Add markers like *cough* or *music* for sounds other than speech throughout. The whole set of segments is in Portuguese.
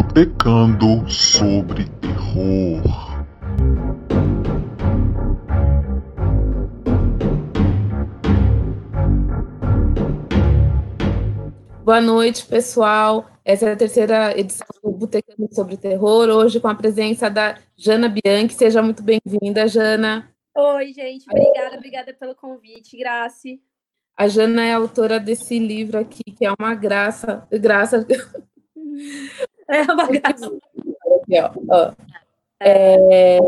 Botecando sobre terror. Boa noite, pessoal. Essa é a terceira edição do Botecando sobre Terror, hoje com a presença da Jana Bianchi. Seja muito bem-vinda, Jana. Oi, gente. Obrigada, obrigada pelo convite. Grace. A Jana é autora desse livro aqui, que é uma graça. Graça. É uma graça. Aqui, ó, ó. É,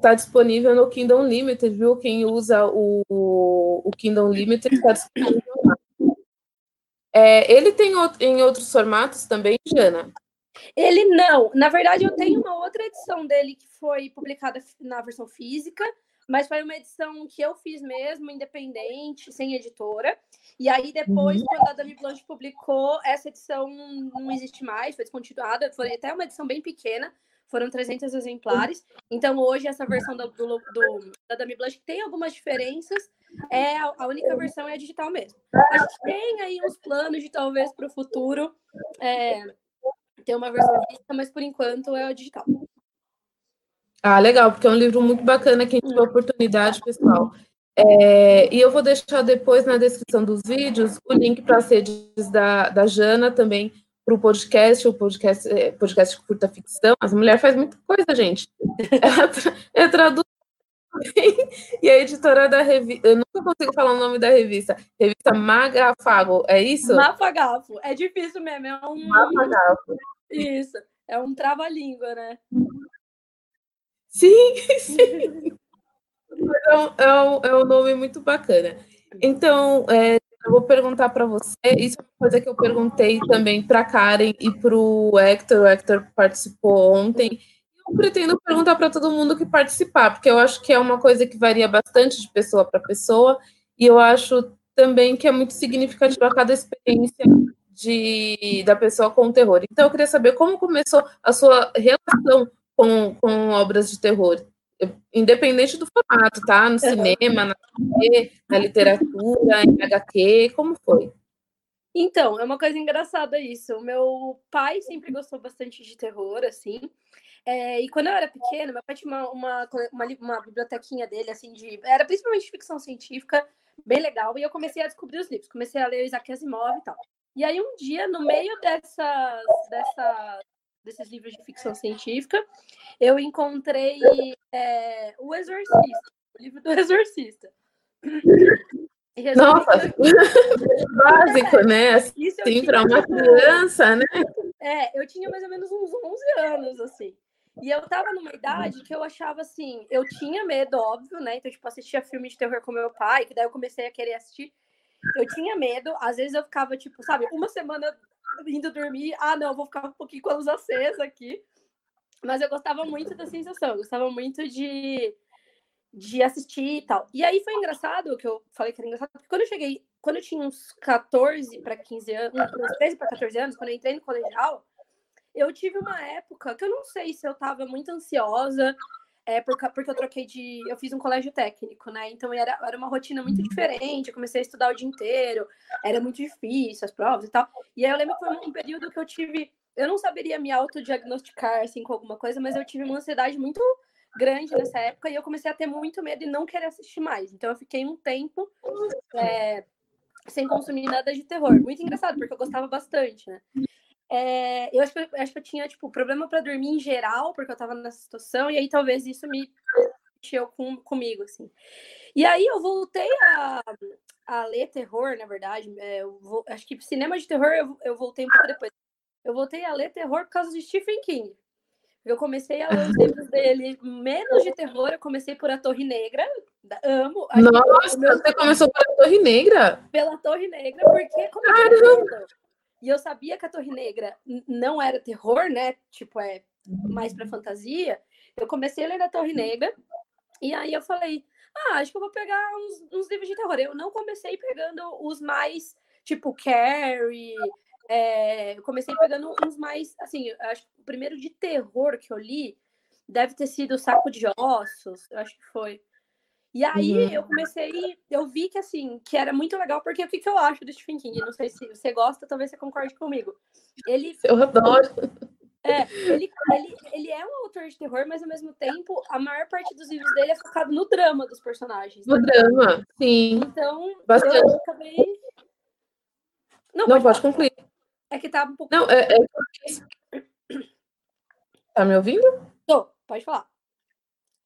tá disponível no Kingdom Limited, viu? Quem usa o, o Kingdom Limited está disponível lá. É, ele tem em outros formatos também, Jana? Ele não. Na verdade, eu tenho uma outra edição dele que foi publicada na versão física, mas foi uma edição que eu fiz mesmo, independente, sem editora. E aí, depois, uhum. quando a Dami Blanche publicou, essa edição não existe mais, foi descontinuada, foi até uma edição bem pequena, foram 300 exemplares. Então, hoje, essa versão do, do, do da Dami Blanche, que tem algumas diferenças, é a, a, única versão é a digital mesmo. A gente tem aí uns planos de, talvez, para o futuro, é, ter uma versão física, mas, por enquanto, é a digital. Ah, legal, porque é um livro muito bacana, quem tiver oportunidade, pessoal. É, e eu vou deixar depois na descrição dos vídeos o link para as redes da, da Jana também para o podcast, o podcast, é, podcast curta ficção. As mulheres faz muita coisa, gente. É, é traduz e a editora da revista, eu nunca consigo falar o nome da revista, revista Magafago, é isso? Mafagafo, é difícil mesmo, é um... Mafagafo. Isso, é um trava-língua, né? Sim, *laughs* sim. É um, é, um, é um nome muito bacana. Então, é, eu vou perguntar para você. Isso é uma coisa que eu perguntei também para Karen e para o Hector. O Hector participou ontem. Eu pretendo perguntar para todo mundo que participar, porque eu acho que é uma coisa que varia bastante de pessoa para pessoa. E eu acho também que é muito significativa cada experiência de, da pessoa com o terror. Então, eu queria saber como começou a sua relação com, com obras de terror, independente do formato, tá? No cinema, na TV, na literatura, em HQ, como foi? Então, é uma coisa engraçada isso. O meu pai sempre gostou bastante de terror, assim. É, e quando eu era pequena, meu pai tinha uma, uma, uma, uma, bibliotequinha dele, assim, de. Era principalmente ficção científica, bem legal. E eu comecei a descobrir os livros. Comecei a ler Isaac Asimov e tal. E aí, um dia, no meio dessas, dessas desses livros de ficção científica, eu encontrei é, O Exorcista, o livro do *laughs* Exorcista. Nossa, básico, né? Assim, para uma criança, né? É, eu tinha mais ou menos uns 11 anos, assim. E eu tava numa idade que eu achava assim, eu tinha medo, óbvio, né? Então, tipo, assistia filme de terror com meu pai, que daí eu comecei a querer assistir. Eu tinha medo, às vezes eu ficava, tipo, sabe, uma semana indo dormir, ah, não, vou ficar um pouquinho com a luz acesa aqui. Mas eu gostava muito da sensação, gostava muito de, de assistir e tal. E aí foi engraçado, que eu falei que era engraçado, porque quando eu cheguei, quando eu tinha uns 14 para 15 anos, uns 13 para 14 anos, quando eu entrei no colegial, eu tive uma época que eu não sei se eu estava muito ansiosa, é porque, porque eu troquei de. Eu fiz um colégio técnico, né? Então era, era uma rotina muito diferente. Eu comecei a estudar o dia inteiro, era muito difícil as provas e tal. E aí eu lembro que foi um período que eu tive. Eu não saberia me autodiagnosticar assim, com alguma coisa, mas eu tive uma ansiedade muito grande nessa época e eu comecei a ter muito medo e não querer assistir mais. Então eu fiquei um tempo é, sem consumir nada de terror. Muito engraçado, porque eu gostava bastante, né? É, eu acho que, eu acho que eu tinha, tipo, problema para dormir em geral, porque eu tava nessa situação, e aí talvez isso me mexeu com, comigo, assim. E aí eu voltei a, a ler terror, na verdade. É, vou, acho que cinema de terror eu, eu voltei um pouco depois. Eu voltei a ler terror por causa de Stephen King. Eu comecei a ler os livros dele menos de terror, eu comecei por A Torre Negra. Amo. Nossa, você começou pela Torre Negra? Pela Torre Negra, porque como Caramba. E eu sabia que a Torre Negra não era terror, né? Tipo, é mais para fantasia. Eu comecei a ler a Torre Negra e aí eu falei, ah, acho que eu vou pegar uns, uns livros de terror. Eu não comecei pegando os mais, tipo, Carrie. É, eu comecei pegando uns mais, assim, acho que o primeiro de terror que eu li deve ter sido Saco de Ossos, eu acho que foi. E aí uhum. eu comecei, eu vi que assim, que era muito legal, porque o que, que eu acho do Stephen King? Não sei se você gosta, talvez você concorde comigo. Ele. Eu adoro. É, ele, ele, ele é um autor de terror, mas ao mesmo tempo, a maior parte dos livros dele é focado no drama dos personagens. No drama, sim. Então, Bastante. eu acabei. Não, Não, pode pode concluir. É que tá um pouco. Não, é, é... Tá me ouvindo? Tô, pode falar.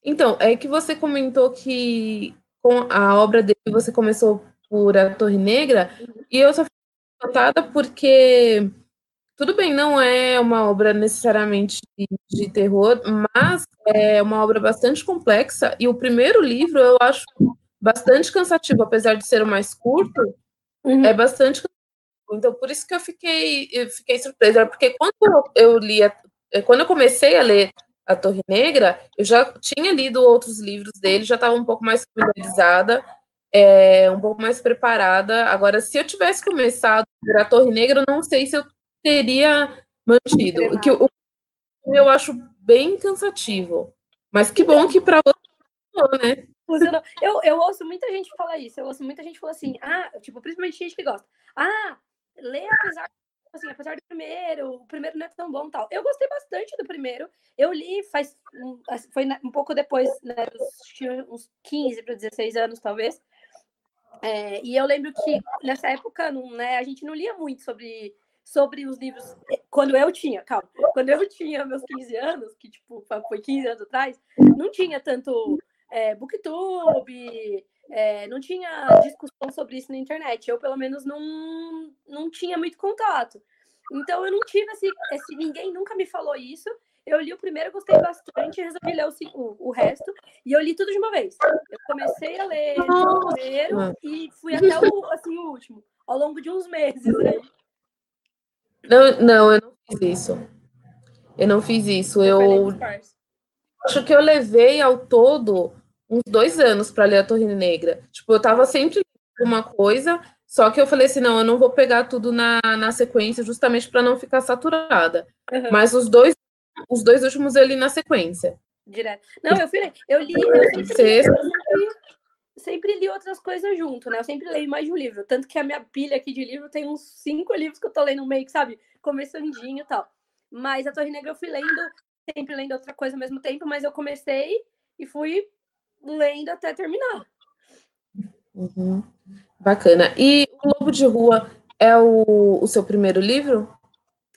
Então, é que você comentou que com a obra dele você começou por A Torre Negra, e eu só fiquei notada porque, tudo bem, não é uma obra necessariamente de, de terror, mas é uma obra bastante complexa, e o primeiro livro eu acho bastante cansativo, apesar de ser o mais curto, Uhum. é bastante cansativo. Então, por isso que eu fiquei, eu fiquei surpresa, porque quando eu, li, a- quando eu comecei a ler A Torre Negra, eu já tinha lido outros livros dele, já estava um pouco mais familiarizada, é, um pouco mais preparada. Agora, se eu tivesse começado A Torre Negra, eu não sei se eu teria mantido. O que o eu acho bem cansativo. Mas que bom que para você né? Eu, eu ouço muita gente falar isso. Eu ouço muita gente falar assim, ah, tipo, principalmente gente que gosta. Ah, lê apesar, assim, apesar do primeiro, o primeiro não é tão bom tal. Eu gostei bastante do primeiro. Eu li faz um, foi na- um pouco depois, né, uns 15 para 16 anos, talvez. É, e eu lembro que nessa época, não, né, a gente não lia muito sobre, sobre os livros. Quando eu tinha, calma, quando eu tinha meus 15 anos, que tipo, foi 15 anos atrás, não tinha tanto é, booktube, é, não tinha discussão sobre isso na internet. Eu, pelo menos, não, não tinha muito contato. Então, eu não tive esse, esse. Ninguém nunca me falou isso. Eu li o primeiro, gostei bastante, resolvi ler o, o, o resto, e eu li tudo de uma vez. Eu comecei a ler o primeiro e fui até o, assim, o último, ao longo de uns meses. Né? Não, não, eu não fiz isso. Eu não fiz isso. Eu Spars. acho que eu levei ao todo uns dois anos para ler a Torre Negra. Tipo, eu tava sempre lendo uma coisa, só que eu falei assim, não, eu não vou pegar tudo na, na sequência, justamente para não ficar saturada. Uhum. Mas os dois, os dois últimos eu li na sequência. Direto. Não, eu fui. Eu li, eu sempre, eu sempre, sempre li outras coisas junto, né? Eu sempre leio mais de um livro. Tanto que a minha pilha aqui de livro tem uns cinco livros que eu tô lendo meio que, sabe, começandinho e tal. Mas a Torre Negra eu fui lendo, sempre lendo outra coisa ao mesmo tempo, mas eu comecei e fui lendo até terminar. Uhum. Bacana. E O Lobo de Rua é o, o seu primeiro livro?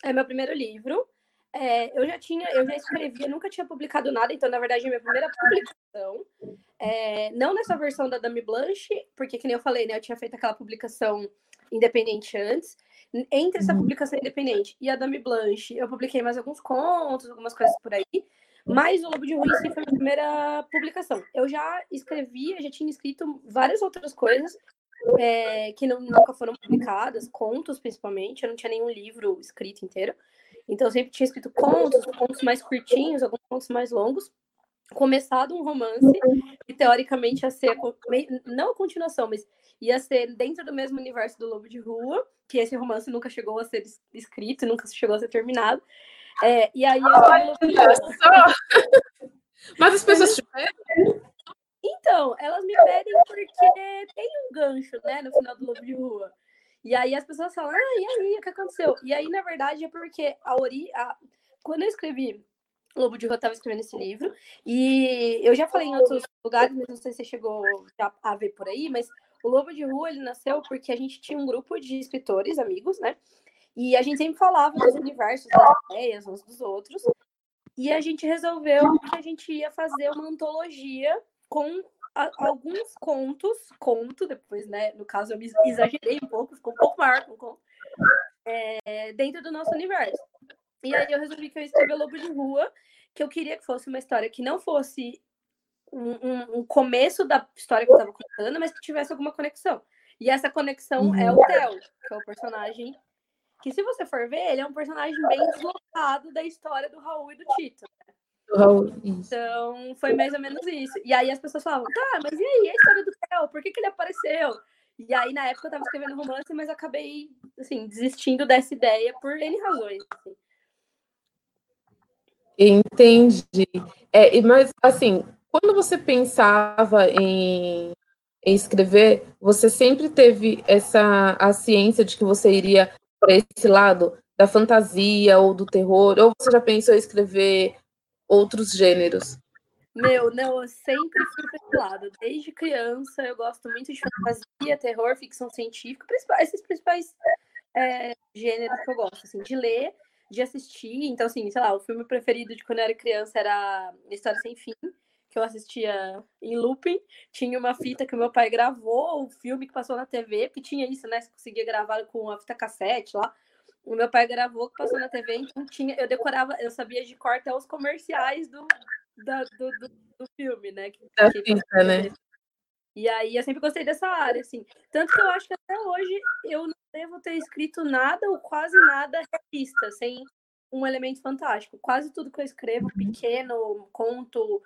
É meu primeiro livro. É, eu já tinha, eu já escrevia, nunca tinha publicado nada, então, na verdade, é minha primeira publicação. É, não nessa versão da Dame Blanche, porque, que nem eu falei, né? Eu tinha feito aquela publicação independente antes. Entre essa Uhum. publicação independente e a Dame Blanche, eu publiquei mais alguns contos, algumas coisas por aí. Mas o Lobo de si foi a minha primeira publicação. Eu já escrevia, já tinha escrito várias outras coisas é, que não, nunca foram publicadas, contos principalmente. Eu não tinha nenhum livro escrito inteiro. Então, eu sempre tinha escrito contos, contos mais curtinhos, alguns contos mais longos. Começado um romance, que teoricamente ia ser, não a continuação, mas ia ser dentro do mesmo universo do Lobo de Rua, que esse romance nunca chegou a ser es- escrito, nunca chegou a ser terminado. É, e aí eu escrevi o Lobo de Rua. Só. *laughs* Mas as pessoas tiveram. Então, elas me pedem porque tem um gancho, né, no final do Lobo de Rua. E aí as pessoas falam, ah, e aí, o que aconteceu? E aí, na verdade, é porque a ori... a- quando eu escrevi Lobo de Rua, eu estava escrevendo esse livro, e eu já falei em outros lugares, mas não sei se você chegou a ver por aí, mas o Lobo de Rua, ele nasceu porque a gente tinha um grupo de escritores, amigos, né? E a gente sempre falava dos universos, das ideias uns dos outros, e a gente resolveu que a gente ia fazer uma antologia com a- alguns contos, conto, depois, né? No caso, eu me exagerei um pouco, ficou um pouco maior com o conto, é, dentro do nosso universo. E aí eu resolvi que eu ia escrever Lobo de Rua, que eu queria que fosse uma história que não fosse um, um- um começo da história que eu estava contando, mas que tivesse alguma conexão. E essa conexão é o Theo, que é o personagem que, se você for ver, ele é um personagem bem deslocado da história do Raul e do Tito. Isso. Então, foi mais ou menos isso. E aí as pessoas falavam, tá, mas e aí a história do Theo? Por que, que ele apareceu? E aí, na época, eu tava escrevendo romance, mas acabei, assim, desistindo dessa ideia por N razões. assim. Entendi. É, mas, assim, quando você pensava em, em escrever, você sempre teve essa a ciência de que você iria para esse lado da fantasia ou do terror? Ou você já pensou em escrever outros gêneros? Meu, não, eu sempre fui para esse lado. Desde criança eu gosto muito de fantasia, terror, ficção científica, esses principais é, gêneros que eu gosto, assim, de ler, de assistir. Então, assim, sei lá, o filme preferido de quando eu era criança era História Sem Fim, que eu assistia em looping. Tinha uma fita que o meu pai gravou, o filme que passou na TV, porque tinha isso, né? Você conseguia gravar com a fita cassete lá. O meu pai gravou, que passou na TV, então tinha, eu decorava, eu sabia de cor até os comerciais do, da, do, do, do, filme, né? Que, da que, fita, né? E aí eu sempre gostei dessa área, assim. Tanto que eu acho que até hoje eu não devo ter escrito nada ou quase nada realista, sem um elemento fantástico. Quase tudo que eu escrevo, pequeno, conto,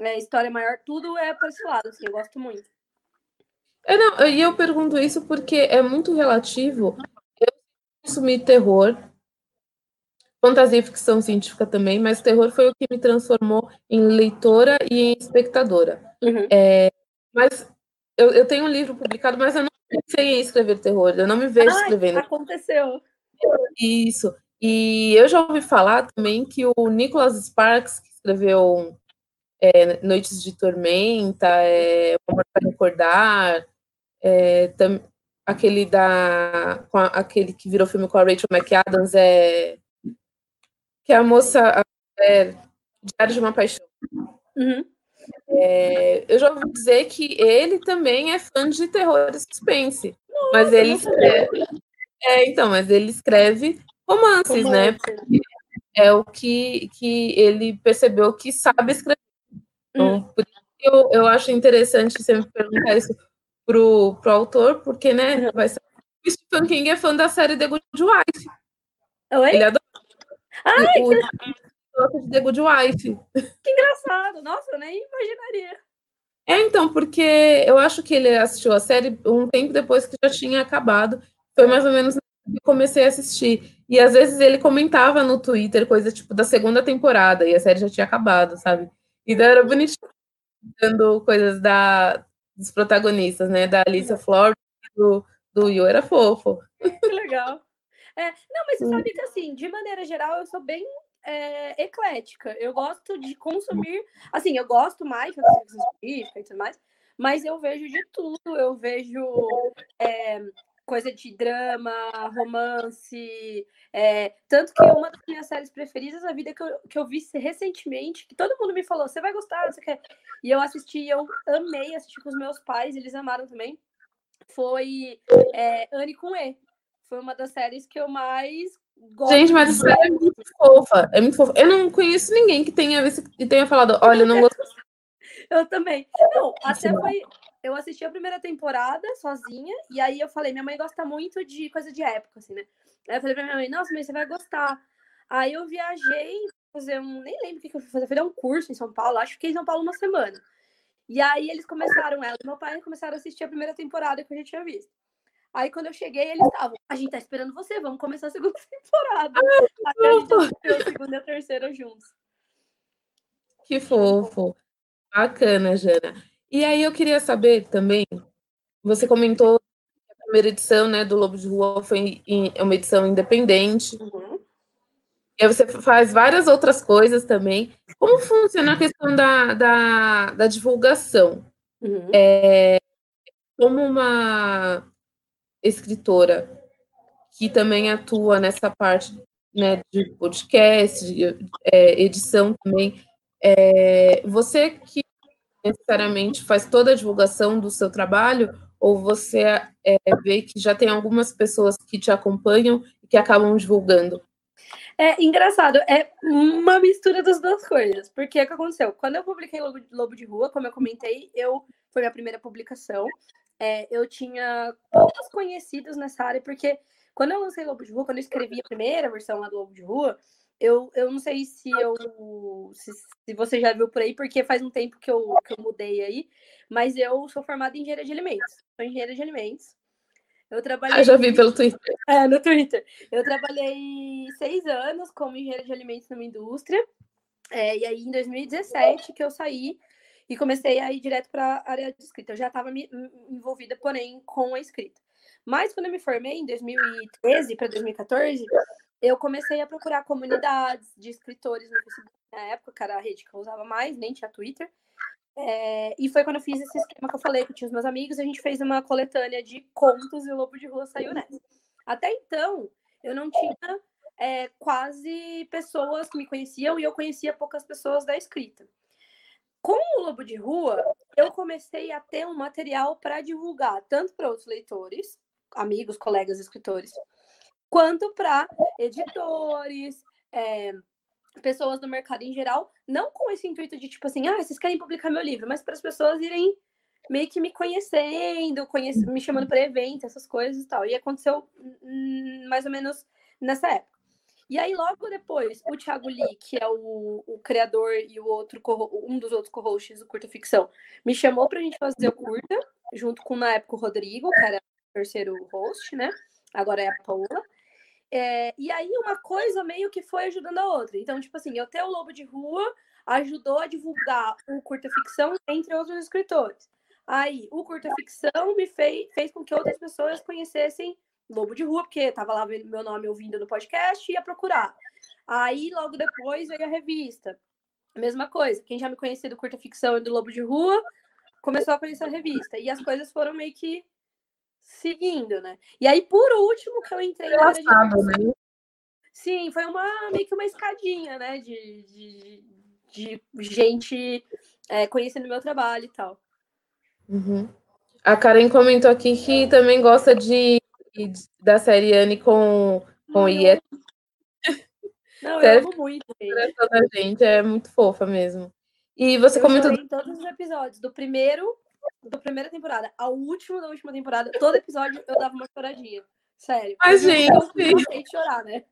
é, história maior, tudo é para esse lado, assim, eu gosto muito. É, não, e eu pergunto isso porque é muito relativo. Eu consumi terror, fantasia e ficção científica também, mas terror foi o que me transformou em leitora e em espectadora. Uhum. É, mas eu, eu tenho um livro publicado, mas eu não pensei em escrever terror, eu não me vejo Ai, escrevendo. Aconteceu. Isso. E eu já ouvi falar também que o Nicholas Sparks, que escreveu é, Noites de Tormenta, é, O Amor para Recordar, é, tam, aquele da a, aquele que virou filme com a Rachel McAdams é que é a moça é, Diário de uma Paixão. Uhum. É, eu já ouvi dizer que ele também é fã de terror e suspense. Nossa, mas ele escreve. É, então, mas ele escreve romances, né? Né? Porque é o que, que ele percebeu que sabe escrever. Então, hum. que eu, eu acho interessante sempre perguntar isso pro, pro autor, porque, né, vai ser. O Stephen King é fã da série The Good Wife. Oi? Ele adora. Ai, o, que de The Good Wife. Que engraçado. Nossa, eu nem imaginaria. É, então, porque eu acho que ele assistiu a série um tempo depois que já tinha acabado. Foi mais ou menos que comecei a assistir. E às vezes ele comentava no Twitter coisa tipo da segunda temporada e a série já tinha acabado, sabe? E daí era bonitinho dando coisas da, dos protagonistas, né? Da Alicia Flor do, do Yu, era fofo. Que legal. É, não, mas você sabe que assim, de maneira geral, eu sou bem é, eclética. Eu gosto de consumir. Assim, eu gosto mais de científica e tudo mais, mas eu vejo de tudo. Eu vejo é, coisa de drama, romance. É, tanto que uma das minhas séries preferidas da vida que eu, que eu vi recentemente, que todo mundo me falou, você vai gostar, você quer. E eu assisti, eu amei assistir com os meus pais, eles amaram também. Foi é, Anne com E. Foi uma das séries que eu mais Gente, mas essa série é muito fofa. É muito fofa. Eu não conheço ninguém que tenha visto e tenha falado, olha, eu não *laughs* gosto. eu também. Não, até foi. Eu assisti a primeira temporada sozinha, e aí eu falei, minha mãe gosta muito de coisa de época, assim, né? Aí eu falei pra minha mãe, nossa, mas você vai gostar. Aí eu viajei fazer um. Nem lembro o que eu fui fazer, foi um curso em São Paulo, acho que fiquei em São Paulo uma semana. E aí eles começaram, ela e meu pai começaram a assistir a primeira temporada que eu já tinha visto. Aí quando eu cheguei, eles estavam, a gente tá esperando você, vamos começar a segunda *laughs* temporada. Até a gente assistiu a segunda e a terceira juntos. Que fofo. Bacana, Jana. E aí eu queria saber também, você comentou que a primeira edição né, do Lobo de Rua foi é uma edição independente. Uhum. E aí você faz várias outras coisas também. Como funciona a questão da, da, da divulgação? Uhum. É, como uma escritora que também atua nessa parte né, de podcast, de é, edição também. É, você que necessariamente faz toda a divulgação do seu trabalho, ou você é, vê que já tem algumas pessoas que te acompanham e que acabam divulgando? É engraçado, é uma mistura das duas coisas. Porque o que aconteceu? Quando eu publiquei Lobo, Lobo de Rua, como eu comentei, eu foi minha primeira publicação é, eu tinha poucos conhecidos nessa área, porque quando eu lancei Lobo de Rua, quando eu escrevi a primeira versão lá do Lobo de Rua, eu, eu não sei se eu se, se você já viu por aí, porque faz um tempo que eu, que eu mudei aí, mas eu sou formada em engenharia de alimentos. Sou engenheira de alimentos. Eu trabalhei. Ah, já vi pelo Twitter. É, no Twitter. Eu trabalhei seis anos como engenheira de alimentos numa indústria. É, e aí, em 2017, que eu saí e comecei a ir direto para a área de escrita. Eu já estava envolvida, porém, com a escrita. Mas quando eu me formei, em 2013 para 2014, eu comecei a procurar comunidades de escritores no Facebook na época, era a rede que eu usava mais, nem tinha Twitter. É, e foi quando eu fiz esse esquema que eu falei, que eu tinha os meus amigos, a gente fez uma coletânea de contos e o Lobo de Rua saiu nessa. Até então, eu não tinha é, quase pessoas que me conheciam e eu conhecia poucas pessoas da escrita. Com o Lobo de Rua, eu comecei a ter um material para divulgar, tanto para outros leitores, amigos, colegas escritores, quanto para editores, é, pessoas do mercado em geral, não com esse intuito de tipo assim, ah, vocês querem publicar meu livro, mas para as pessoas irem meio que me conhecendo, conhece, me chamando para evento, essas coisas e tal. E aconteceu mais ou menos nessa época. E aí, logo depois, o Thiago Lee, que é o, o criador e o outro um dos outros co-hosts do Curta Ficção, me chamou para a gente fazer o curta, junto com, na época, o Rodrigo, que era o terceiro host, né? Agora é a Paula. É, e aí, uma coisa meio que foi ajudando a outra. Então, tipo assim, eu ter o Lobo de Rua ajudou a divulgar o Curta Ficção entre outros escritores. Aí, o Curta Ficção me fez, fez com que outras pessoas conhecessem Lobo de Rua, porque tava lá meu nome ouvindo no podcast e ia procurar. Aí, logo depois, veio a revista. Mesma coisa. Quem já me conhecia do Curta Ficção e do Lobo de Rua começou a conhecer a revista. E as coisas foram meio que seguindo, né? E aí, por último, que eu entrei na área de... né? Sim, foi uma meio que uma escadinha, né? De, de, de gente é, conhecendo meu trabalho e tal. Uhum. A Karen comentou aqui que também gosta de da série Anne com, com Iet. *laughs* Não, eu amo muito. A gente é muito fofa mesmo. E você eu comentou. em todos os episódios, do primeiro, da primeira temporada ao último da última temporada, todo episódio eu dava uma choradinha. Sério. Mas, gente. Eu de chorar, né?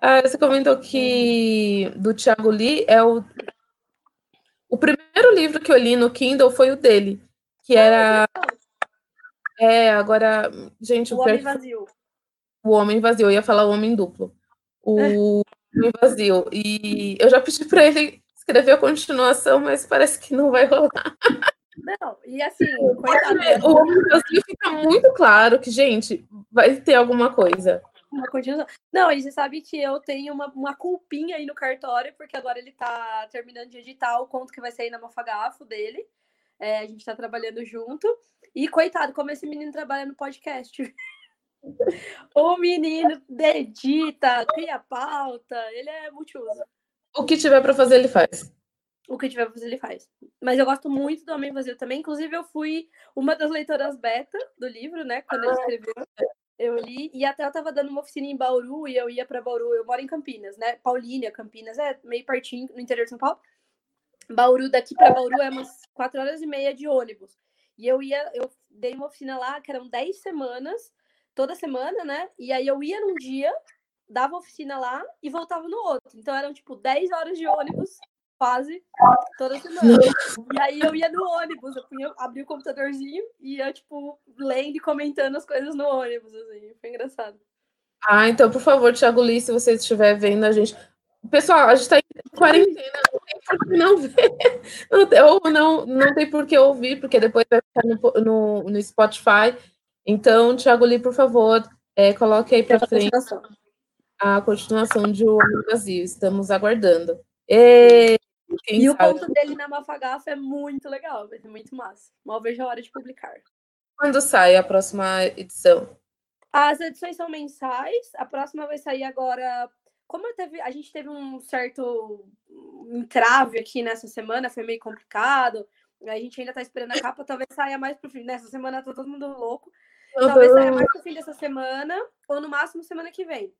Ah, você comentou que do Thiago Lee é o. O primeiro livro que eu li no Kindle foi o dele, que era é, agora, gente, o, o Homem Vazio. O Homem Vazio, eu ia falar o Homem Duplo. O Homem Vazio. E eu já pedi para ele escrever a continuação, mas parece que não vai rolar. Não, e assim, coitado. O Vazio fica muito claro que, gente, vai ter alguma coisa. Uma continuação. Não, e você sabe que eu tenho uma, uma culpinha aí no cartório, porque agora ele tá terminando de editar o conto que vai sair na Mafagafo dele. É, a gente tá trabalhando junto. E coitado, como esse menino trabalha no podcast. *laughs* o menino edita, cria pauta, ele é multiuso. O que tiver para fazer, ele faz. O que tiver para fazer, ele faz. Mas eu gosto muito do Homem Vazio também. Inclusive, eu fui uma das leitoras beta do livro, né? Quando ele escreveu. Eu li, e até eu tava dando uma oficina em Bauru, e eu ia para Bauru. Eu moro em Campinas, né? Paulínia, Campinas, é meio pertinho, no interior de São Paulo. Bauru, daqui para Bauru, é umas quatro horas e meia de ônibus. E eu ia, eu dei uma oficina lá, que eram 10 semanas, toda semana, né? E aí eu ia num dia, dava oficina lá e voltava no outro. Então eram tipo 10 horas de ônibus, quase, toda semana. E aí eu ia no ônibus, eu punha, abria o computadorzinho e ia, tipo, lendo e comentando as coisas no ônibus, assim. Foi engraçado. Ah, então, por favor, Thiago Lee, se você estiver vendo a gente. Pessoal, a gente está em quarentena, não tem por que não ver. Ou não, não tem por que ouvir, porque depois vai ficar no, no, no Spotify. Então, Thiago Lee, por favor, é, coloque aí para frente a continuação de O Homem Brasil. Estamos aguardando. E, e o ponto dele na Mafagafa é muito legal, vai ser muito massa. Mal vejo a hora de publicar. Quando sai a próxima edição? As edições são mensais, a próxima vai sair agora como teve, a gente teve um certo entrave aqui nessa semana, foi meio complicado. A gente ainda tá esperando a capa, talvez saia mais pro fim. Nessa semana tá todo mundo louco. Talvez saia mais pro fim dessa semana, ou no máximo semana que vem.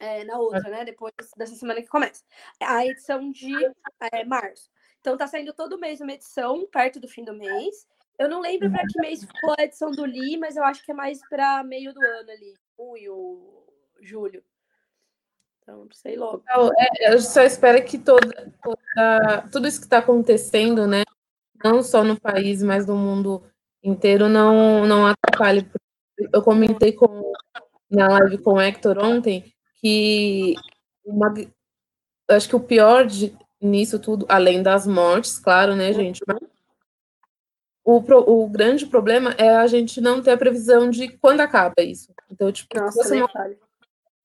É, na outra, né? Depois dessa semana que começa. A edição de é, março. Então tá saindo todo mês uma edição, perto do fim do mês. Eu não lembro para que mês ficou a edição do Li, mas eu acho que é mais para meio do ano ali, junho, julho. Então, sei logo. Então, é, eu só espero que toda, toda, tudo isso que está acontecendo, né, não só no país, mas no mundo inteiro, não, não atrapalhe. Eu comentei com, na live com o Hector ontem que uma, acho que o pior de, nisso tudo, além das mortes, claro, né, gente? Mas o, o grande problema é a gente não ter a previsão de quando acaba isso. Então, tipo, Nossa, você não,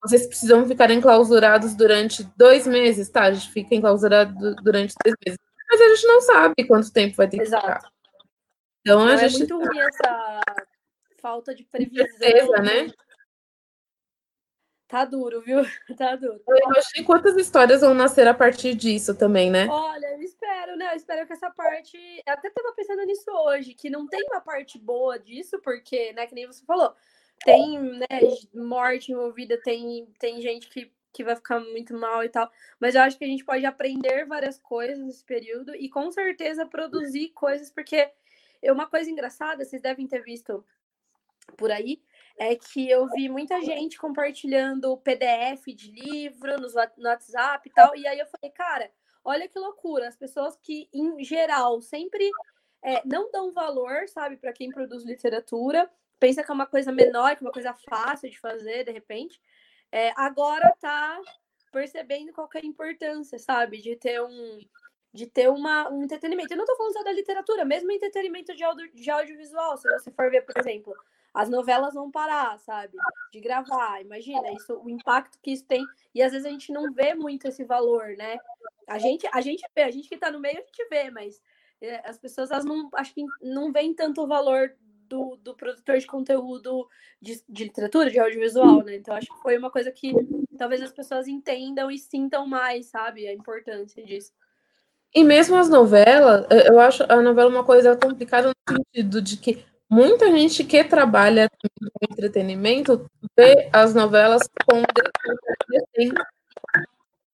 vocês precisam ficar enclausurados durante dois meses, tá? A gente fica enclausurado durante dois meses. Mas a gente não sabe quanto tempo vai ter que Exato. ficar. Então Não, a é gente muito ruim essa falta de previsão. certeza, né? Tá duro, viu? *laughs* Tá duro. Eu imagino quantas histórias vão nascer a partir disso também, né? Olha, eu espero, né? Eu espero que essa parte. Eu até tava pensando nisso hoje, que não tem uma parte boa disso, porque, né, que nem você falou, tem, né, morte envolvida, tem, tem gente que, que vai ficar muito mal e tal. Mas eu acho que a gente pode aprender várias coisas nesse período e com certeza produzir coisas, porque é uma coisa engraçada, vocês devem ter visto por aí, é que eu vi muita gente compartilhando PDF de livro nos no WhatsApp e tal, e aí eu falei, cara, olha que loucura, as pessoas que, em geral, sempre é, não dão valor, sabe, para quem produz literatura, pensa que é uma coisa menor, que é uma coisa fácil de fazer, de repente, é, agora tá percebendo qual é a importância, sabe, de ter um de ter uma, um entretenimento. Eu não tô falando só da literatura, mesmo entretenimento de, audio, de audiovisual, se você for ver, por exemplo, as novelas vão parar, sabe? De gravar. Imagina isso, o impacto que isso tem. E às vezes a gente não vê muito esse valor, né? A gente, a gente vê, a gente que tá no meio, a gente vê, mas é, as pessoas elas não acho que não veem tanto o valor do, do produtor de conteúdo de, de literatura, de audiovisual, né? Então acho que foi uma coisa que talvez as pessoas entendam e sintam mais, sabe? A importância disso. E mesmo as novelas, eu eu acho a novela uma coisa complicada no sentido de que muita gente que trabalha com entretenimento vê as novelas com.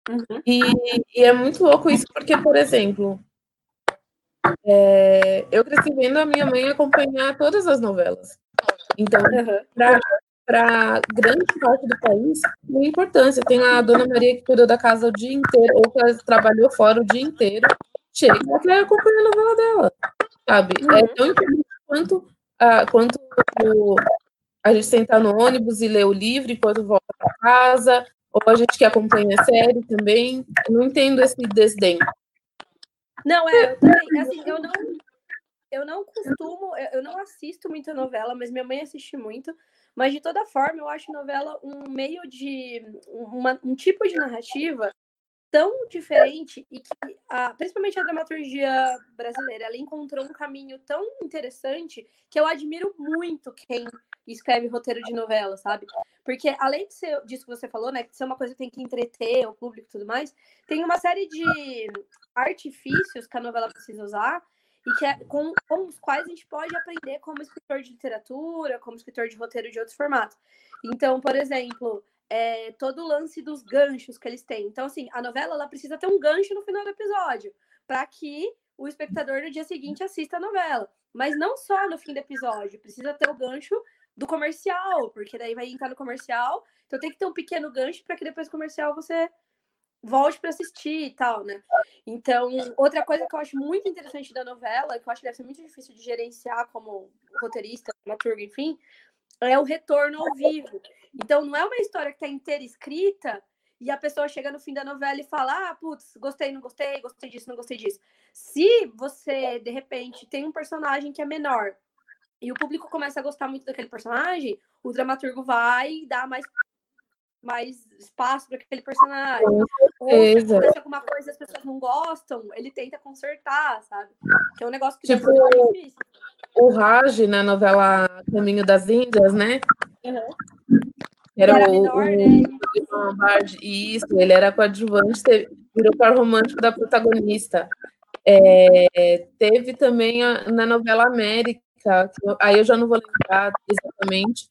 Uhum. E, e é muito louco isso, porque, por exemplo, é, eu cresci vendo a minha mãe acompanhar todas as novelas. Então, Uhum. para grande parte do país, tem importância. Tem lá a Dona Maria que cuidou da casa o dia inteiro, ou que ela trabalhou fora o dia inteiro, chega e quer acompanhar a novela dela, sabe? É tão importante quanto, a, quanto o- a gente sentar no ônibus e ler o livro enquanto volta para casa, ou a gente que acompanha a série também. Eu não entendo esse desdém. Não, é, eu também. Assim, eu não, eu não costumo, eu, eu não assisto muita novela, mas minha mãe assiste muito. Mas de toda forma, eu acho novela um meio de. uma- um tipo de narrativa tão diferente e que, a, principalmente a dramaturgia brasileira, ela encontrou um caminho tão interessante que eu admiro muito quem escreve roteiro de novela, sabe? Porque além de ser disso que você falou, né, que ser uma coisa que tem que entreter o público e tudo mais, tem uma série de artifícios que a novela precisa usar e que é, com, com os quais a gente pode aprender como escritor de literatura, como escritor de roteiro de outros formatos. Então, por exemplo, é, todo o lance dos ganchos que eles têm. Então, assim, a novela ela precisa ter um gancho no final do episódio para que o espectador no dia seguinte assista a novela. Mas não só no fim do episódio, precisa ter o gancho do comercial, porque daí vai entrar no comercial. Então tem que ter um pequeno gancho para que depois do comercial você volte para assistir e tal, né? Então, outra coisa que eu acho muito interessante da novela, que eu acho que deve ser muito difícil de gerenciar como roteirista, dramaturgo, enfim, é o retorno ao vivo. Então, não é uma história que está inteira escrita e a pessoa chega no fim da novela e fala: ah, putz, gostei, não gostei, gostei disso, não gostei disso. Se você, de repente, tem um personagem que é menor e o público começa a gostar muito daquele personagem, o dramaturgo vai dar mais, mais espaço para aquele personagem. Ou se certeza. acontece alguma coisa e as pessoas não gostam, ele tenta consertar, sabe? Que é um negócio que Tipo. O Raj, na novela Caminho das Índias, né? Era, Era o, menor, o- né? Bard, isso, ele era coadjuvante, teve, virou par romântico da protagonista. É, teve também a- na novela América, eu- aí eu já não vou lembrar exatamente.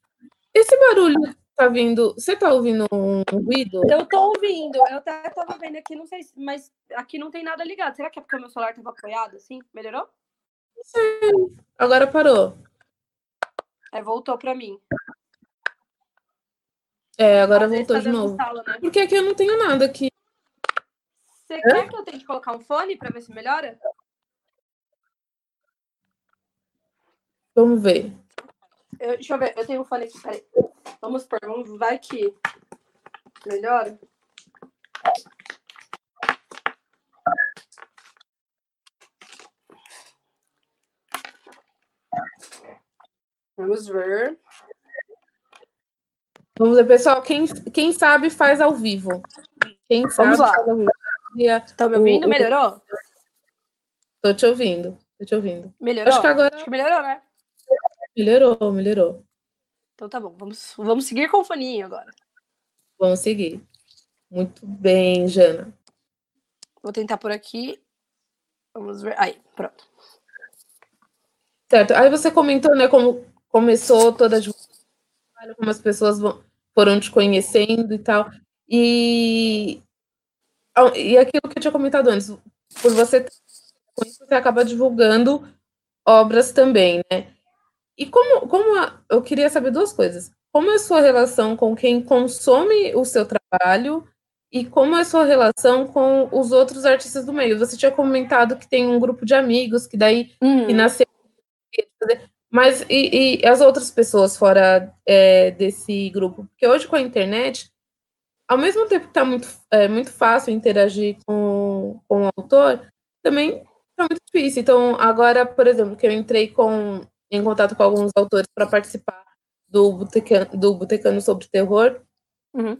Esse barulho tá vindo. Você tá ouvindo um ruído? Eu tô ouvindo, eu até tava vendo aqui, não sei, se- mas aqui não tem nada ligado. Será que é porque o meu celular tava apoiado assim? Melhorou? Agora parou. É, voltou pra mim. É, agora Às voltou tá de novo. estalo, né? Porque aqui eu não tenho nada aqui. Você quer que eu tente colocar um fone pra ver se melhora? Vamos ver. Eu- deixa eu ver, eu tenho um fone aqui, peraí. Vamos por, vamos, vai que melhora. Vamos ver. Vamos ver, pessoal. Quem, quem sabe faz ao vivo. Quem sabe Vamos lá. faz ao vivo. Tá me ouvindo? O- o- Melhorou? Tô te ouvindo. Tô te ouvindo. Melhorou? Acho que agora Acho que melhorou, né? Melhorou, melhorou. Então tá bom. Vamos, vamos seguir com o foninho agora. Vamos seguir. Muito bem, Jana. Vou tentar por aqui. Vamos ver. Aí, pronto. Certo. Aí você comentou, né, como começou toda a divulgação, como as pessoas vão- foram te conhecendo e tal. E, e aquilo que eu tinha comentado antes, por você isso, você acaba divulgando obras também, né? E como, como a- eu queria saber duas coisas. Como é a sua relação com quem consome o seu trabalho e como é a sua relação com os outros artistas do meio? Você tinha comentado que tem um grupo de amigos que daí Hum, que nasceu. Mas e, e as outras pessoas fora é, desse grupo? Porque hoje com a internet, ao mesmo tempo que está muito, é, muito fácil interagir com, com o autor, também está muito difícil. Então, agora, por exemplo, que eu entrei com, em contato com alguns autores para participar do Botecano, do Botecano sobre Terror, Uhum.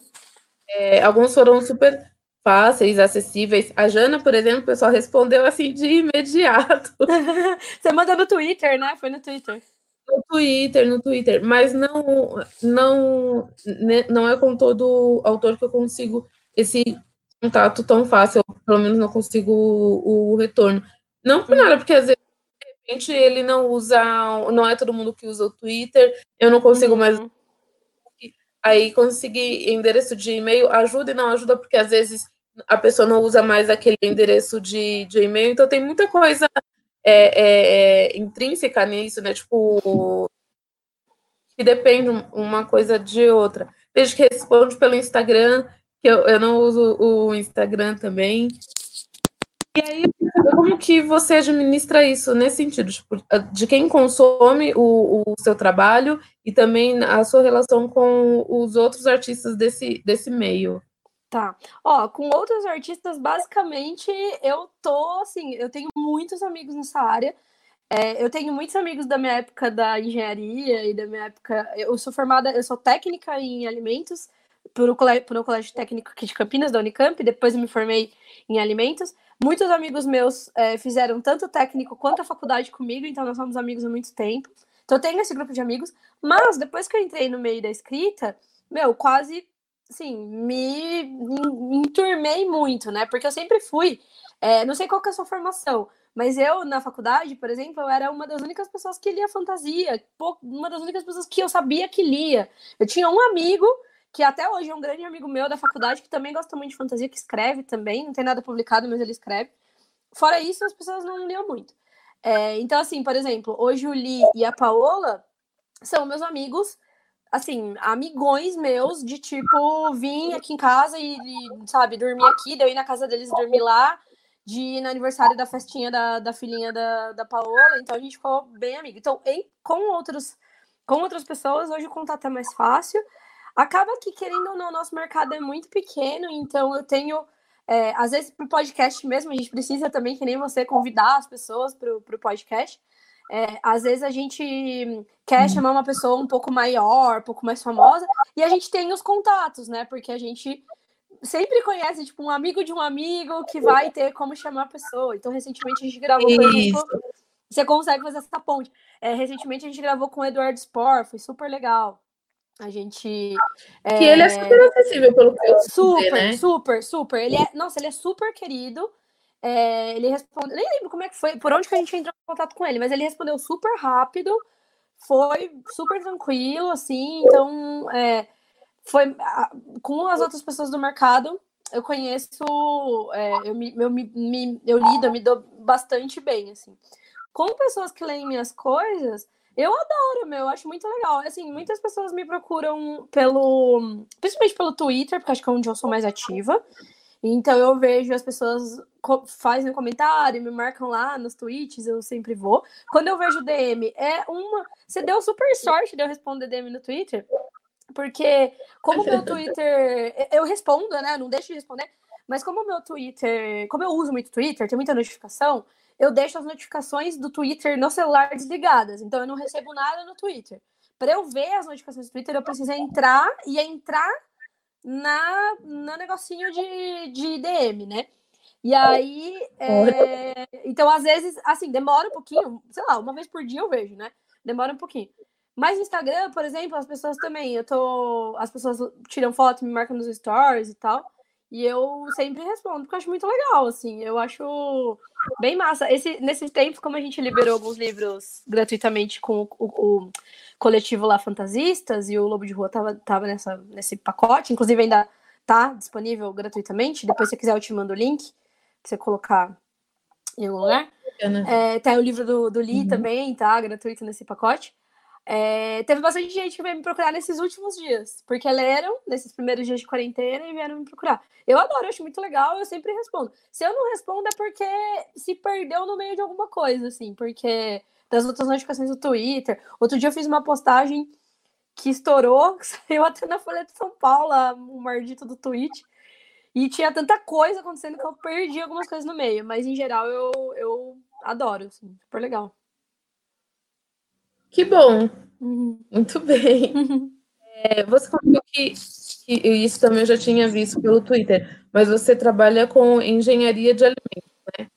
é, alguns foram super fáceis, acessíveis. A Jana, por exemplo, o pessoal respondeu assim de imediato. *laughs* Você manda no Twitter, né? Foi no Twitter. No Twitter, no Twitter, mas não, não, né, não é com todo autor que eu consigo esse contato tão fácil, pelo menos não consigo o, o retorno. Não por nada, porque às vezes, repente, ele não usa, não é todo mundo que usa o Twitter, eu não consigo mais Uhum. aí conseguir endereço de e-mail ajuda e não ajuda, porque às vezes a pessoa não usa mais aquele endereço de, de e-mail, então tem muita coisa é, é, é, intrínseca nisso, né? Tipo, que depende um- uma coisa de outra. Desde que responde pelo Instagram, que eu, eu não uso o Instagram também. E aí, como que você administra isso nesse sentido, tipo, de quem consome o, o seu trabalho e também a sua relação com os outros artistas desse, desse meio? Tá. Ó, com outros artistas, basicamente, eu tô assim, eu tenho muitos amigos nessa área. É, eu tenho muitos amigos da minha época da engenharia e da minha época. Eu sou formada, eu sou técnica em alimentos por um colégio, colégio técnico aqui de Campinas, da Unicamp, depois eu me formei em alimentos. Muitos amigos meus é, fizeram tanto técnico quanto a faculdade comigo, então nós somos amigos há muito tempo. Então eu tenho esse grupo de amigos, mas depois que eu entrei no meio da escrita, meu, quase assim, me me enturmei muito, né? Porque eu sempre fui, é, não sei qual que é a sua formação, mas eu, na faculdade, por exemplo, eu era uma das únicas pessoas que lia fantasia, uma das únicas pessoas que eu sabia que lia. Eu tinha um amigo, que até hoje é um grande amigo meu da faculdade, que também gosta muito de fantasia, que escreve também, não tem nada publicado, mas ele escreve. Fora isso, as pessoas não liam muito. É, então, assim, por exemplo, hoje o Li e a Paola são meus amigos, assim, amigões meus, de tipo, vim aqui em casa e, e, sabe, dormir aqui, daí eu ir na casa deles e dormir lá, de ir no aniversário da festinha da, da filhinha da, da Paola, então a gente ficou bem amigo. Então, em, com, outros, com outras pessoas, hoje o contato é mais fácil. Acaba que, querendo ou não, o nosso mercado é muito pequeno, então eu tenho. é, às vezes, para o podcast mesmo, a gente precisa também, que nem você, convidar as pessoas para o podcast. É, às vezes a gente quer chamar uma pessoa um pouco maior, um pouco mais famosa, e a gente tem os contatos, né? Porque a gente sempre conhece, tipo, um amigo de um amigo que vai ter como chamar a pessoa. Então, recentemente a gente gravou, por exemplo, você consegue fazer essa ponte. É, recentemente a gente gravou com o Eduardo Spor, foi super legal. A gente. Que ele é super acessível, pelo que eu Super, sei, né? super, super. Ele é, nossa, ele é super querido. É, ele respondeu, nem lembro como é que foi, por onde que a gente entrou em contato com ele, mas ele respondeu super rápido, foi super tranquilo, assim. Então, é, foi com as outras pessoas do mercado, eu conheço, é, eu, me, eu, me, me- eu lido, eu me dou bastante bem, assim. Com pessoas que leem minhas coisas, eu adoro, meu, eu acho muito legal. Assim, muitas pessoas me procuram pelo, principalmente pelo Twitter, porque acho que é onde eu sou mais ativa. Então eu vejo as pessoas fazem comentário, me marcam lá nos tweets, eu sempre vou. Quando eu vejo DM, é uma. Você deu super sorte de eu responder DM no Twitter, porque como meu Twitter. Eu respondo, né? Não deixo de responder. Mas como o meu Twitter. Como eu uso muito Twitter, tem muita notificação, eu deixo as notificações do Twitter no celular desligadas. Então eu não recebo nada no Twitter. para eu ver as notificações do Twitter, eu preciso entrar e entrar na, no negocinho de, de DM, né? E aí, é... então às vezes, assim, demora um pouquinho, sei lá, uma vez por dia eu vejo, né? Demora um pouquinho. Mas no Instagram, por exemplo, as pessoas também, eu tô, as pessoas tiram foto, me marcam nos stories e tal. E eu sempre respondo, porque eu acho muito legal, assim. Eu acho bem massa. Esse, nesses tempos, como a gente liberou alguns livros gratuitamente com o, o, o coletivo lá Fantasistas, e o Lobo de Rua tava, tava nessa, nesse pacote, inclusive ainda tá disponível gratuitamente. Depois, se você quiser, eu te mando o link pra você colocar em algum lugar. É, tem o livro do, do Lee uhum. também, tá? Gratuito nesse pacote. É, teve bastante gente que veio me procurar nesses últimos dias, porque leram nesses primeiros dias de quarentena e vieram me procurar. Eu adoro, eu acho muito legal, eu sempre respondo. Se eu não respondo é porque se perdeu no meio de alguma coisa, assim, porque das outras notificações do Twitter. Outro dia eu fiz uma postagem que estourou, que *laughs* saiu até na Folha de São Paulo, o maldito do tweet. E tinha tanta coisa acontecendo que eu perdi algumas coisas no meio, mas em geral eu, eu adoro, assim, super legal. Que bom. Uhum. Muito bem. É, você comentou que, que, isso também eu já tinha visto pelo Twitter, mas você trabalha com engenharia de alimentos, né?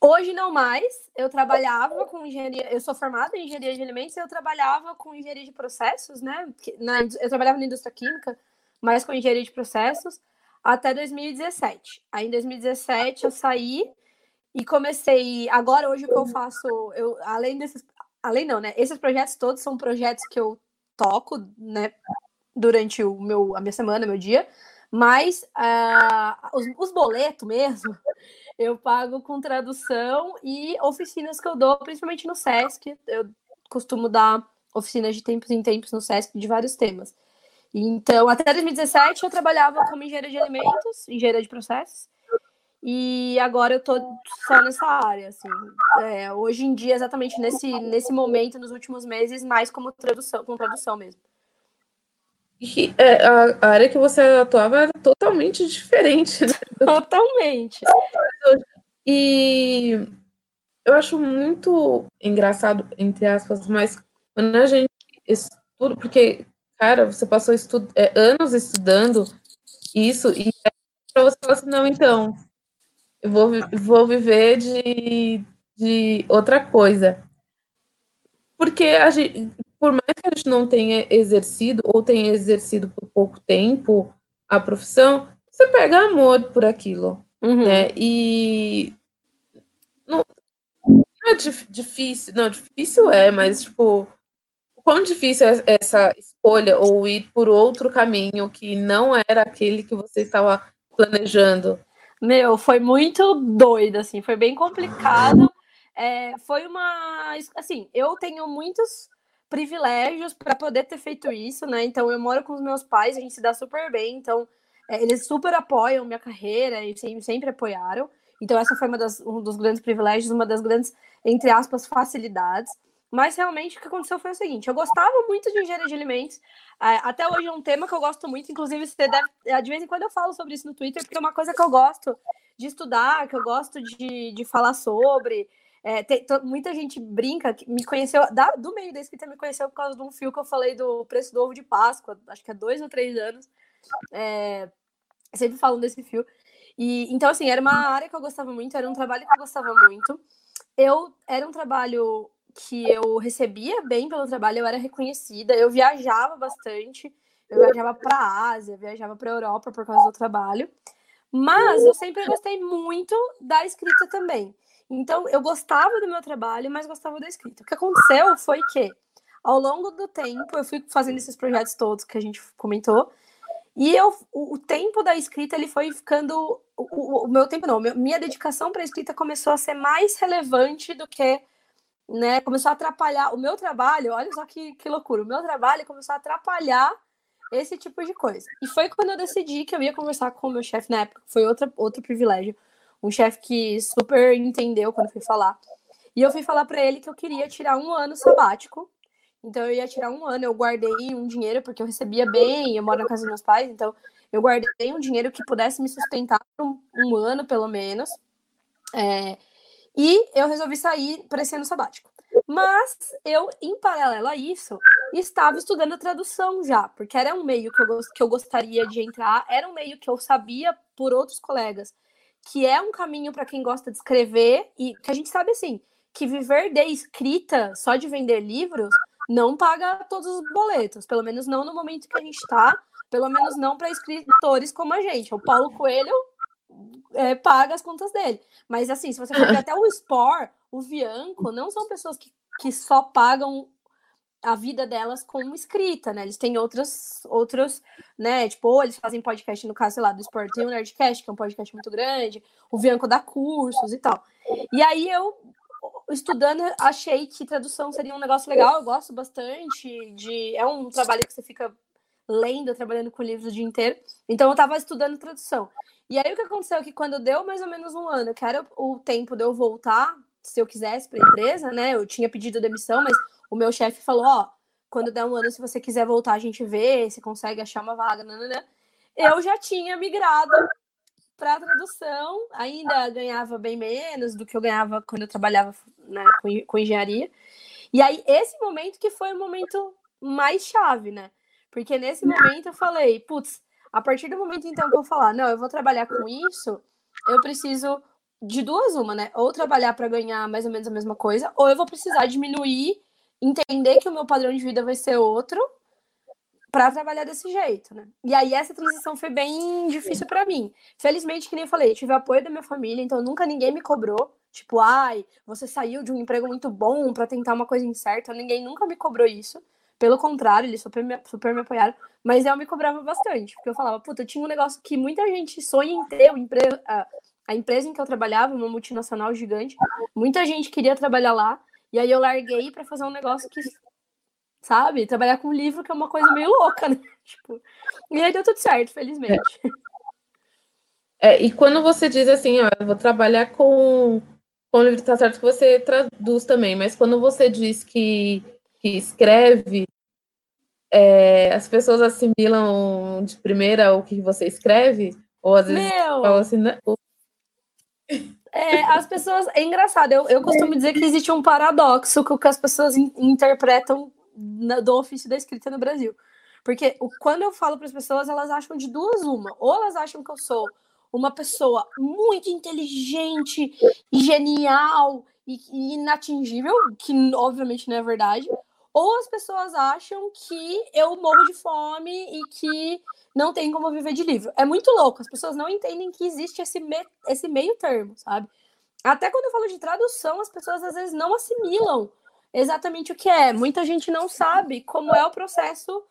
Hoje não mais. Eu trabalhava com engenharia, eu sou formada em engenharia de alimentos e eu trabalhava com engenharia de processos, né? Na, eu trabalhava na indústria química, mas com engenharia de processos até 2017. Aí em 2017 eu saí e comecei. Agora, hoje, o que eu faço, eu, além desses além não, né? Esses projetos todos são projetos que eu toco, né? Durante o meu, a minha semana, meu dia. Mas uh, os, os boletos mesmo, *laughs* eu pago com tradução e oficinas que eu dou, principalmente no SESC. Eu costumo dar oficinas de tempos em tempos no SESC de vários temas. Então, até 2017 eu trabalhava como engenheira de alimentos, engenheira de processos. E agora eu tô só nessa área, assim. É, hoje em dia, exatamente nesse, nesse momento, nos últimos meses, mais como tradução, com tradução mesmo. E é, a, a, área que você atuava era totalmente diferente. Né? *laughs* Totalmente. E eu acho muito engraçado, entre aspas, mas quando a gente estuda, porque, cara, você passou estu é, anos estudando isso, e para você falar assim, não, então, eu vou, vou viver de, de outra coisa. Porque a gente, por mais que a gente não tenha exercido ou tenha exercido por pouco tempo a profissão, você pega amor por aquilo, uhum. né? E não, não é difícil, não, difícil é, mas tipo, quão difícil é essa escolha ou ir por outro caminho que não era aquele que você estava planejando? Meu, foi muito doido, assim, foi bem complicado. É, foi uma. Assim, eu tenho muitos privilégios para poder ter feito isso, né? Então, eu moro com os meus pais, a gente se dá super bem, então, é, eles super apoiam minha carreira e sempre, sempre apoiaram. Então, essa foi uma das, um dos grandes privilégios, uma das grandes, entre aspas, facilidades. Mas realmente o que aconteceu foi o seguinte: eu gostava muito de engenharia de alimentos. É, até hoje é um tema que eu gosto muito. Inclusive, você deve. É, de vez em quando eu falo sobre isso no Twitter, porque é uma coisa que eu gosto de estudar, que eu gosto de, de falar sobre. É, tem, muita gente brinca, me conheceu, da, do meio da escrita, me conheceu por causa de um fio que eu falei do preço do ovo de Páscoa, acho que há dois ou três anos. É, sempre falando desse fio. E, então, assim, era uma área que eu gostava muito, era um trabalho que eu gostava muito. Eu era um trabalho que eu recebia bem pelo trabalho, eu era reconhecida, eu viajava bastante, eu viajava para a Ásia, viajava para a Europa por causa do trabalho, mas eu sempre gostei muito da escrita também. Então, eu gostava do meu trabalho, mas gostava da escrita. O que aconteceu foi que, ao longo do tempo, eu fui fazendo esses projetos todos que a gente comentou, e eu, o, tempo da escrita ele foi ficando. O, o meu tempo não, minha dedicação para a escrita começou a ser mais relevante do que né, começou a atrapalhar o meu trabalho. Olha só que, que loucura, o meu trabalho começou a atrapalhar esse tipo de coisa. E foi quando eu decidi que eu ia conversar com o meu chefe na época, foi outra, outro privilégio. Um chefe que super entendeu quando fui falar. E eu fui falar para ele que eu queria tirar um ano sabático. Então eu ia tirar um ano, eu guardei um dinheiro, porque eu recebia bem, eu moro na casa dos meus pais, então eu guardei um dinheiro que pudesse me sustentar por um, um ano, pelo menos. É, e eu resolvi sair para esse ano sabático. Mas eu, em paralelo a isso, estava estudando tradução já, porque era um meio que eu, que eu gostaria de entrar, era um meio que eu sabia por outros colegas, que é um caminho para quem gosta de escrever e que a gente sabe assim, que viver de escrita, só de vender livros, não paga todos os boletos, pelo menos não no momento que a gente está, pelo menos não para escritores como a gente. O Paulo Coelho é, paga as contas dele. Mas assim, se você for ver *laughs* até o Spore, o Vianco, não são pessoas que, que só pagam a vida delas como escrita, né? Eles têm outros, outros, né? Tipo, ou eles fazem podcast, no caso, sei lá, do Sport, tem o Nerdcast, que é um podcast muito grande, o Vianco dá cursos e tal. E aí eu, estudando, achei que tradução seria um negócio legal, eu gosto bastante de... É um trabalho que você fica lendo, trabalhando com livros o dia inteiro. Então eu estava estudando tradução. E aí o que aconteceu é que quando deu mais ou menos um ano, que era o tempo de eu voltar, se eu quisesse para a empresa, né? Eu tinha pedido demissão, mas o meu chefe falou, ó, quando der um ano, se você quiser voltar, a gente vê, se consegue achar uma vaga, nanana. Eu já tinha migrado para tradução, ainda ganhava bem menos do que eu ganhava quando eu trabalhava né, com, com engenharia. E aí, esse momento que foi o momento mais chave, né? Porque nesse momento eu falei, putz, a partir do momento então que eu falar, não, eu vou trabalhar com isso, eu preciso de duas uma, né? Ou trabalhar para ganhar mais ou menos a mesma coisa, ou eu vou precisar diminuir, entender que o meu padrão de vida vai ser outro para trabalhar desse jeito, né? E aí essa transição foi bem difícil para mim. Felizmente, que nem eu falei, eu tive apoio da minha família, então nunca ninguém me cobrou, tipo, ai, você saiu de um emprego muito bom para tentar uma coisa incerta, ninguém nunca me cobrou isso. Pelo contrário, eles super me, super me apoiaram. Mas eu me cobrava bastante, porque eu falava, puta, eu tinha um negócio que muita gente sonha em ter, empre... a, a empresa em que eu trabalhava, uma multinacional gigante, muita gente queria trabalhar lá, e aí eu larguei para fazer um negócio que, sabe, trabalhar com livro, que é uma coisa meio louca, né? *laughs* Tipo, e aí deu tudo certo, felizmente. É, e quando você diz assim, ó, eu vou trabalhar com, com livro, tá certo que você traduz também, mas quando você diz que que escreve, é, as pessoas assimilam de primeira o que você escreve? Ou às vezes Meu! falam assim, né? É, as pessoas. É engraçado, eu, eu costumo dizer que existe um paradoxo com o que as pessoas in, interpretam na, do ofício da escrita no Brasil. Porque o, quando eu falo para as pessoas, elas acham de duas uma. Ou elas acham que eu sou uma pessoa muito inteligente genial e, e inatingível, que obviamente não é verdade ou as pessoas acham que eu morro de fome e que não tem como viver de livro. É muito louco, as pessoas não entendem que existe esse, me esse meio termo, sabe? Até quando eu falo de tradução, as pessoas às vezes não assimilam exatamente o que é. Muita gente não sabe como é o processo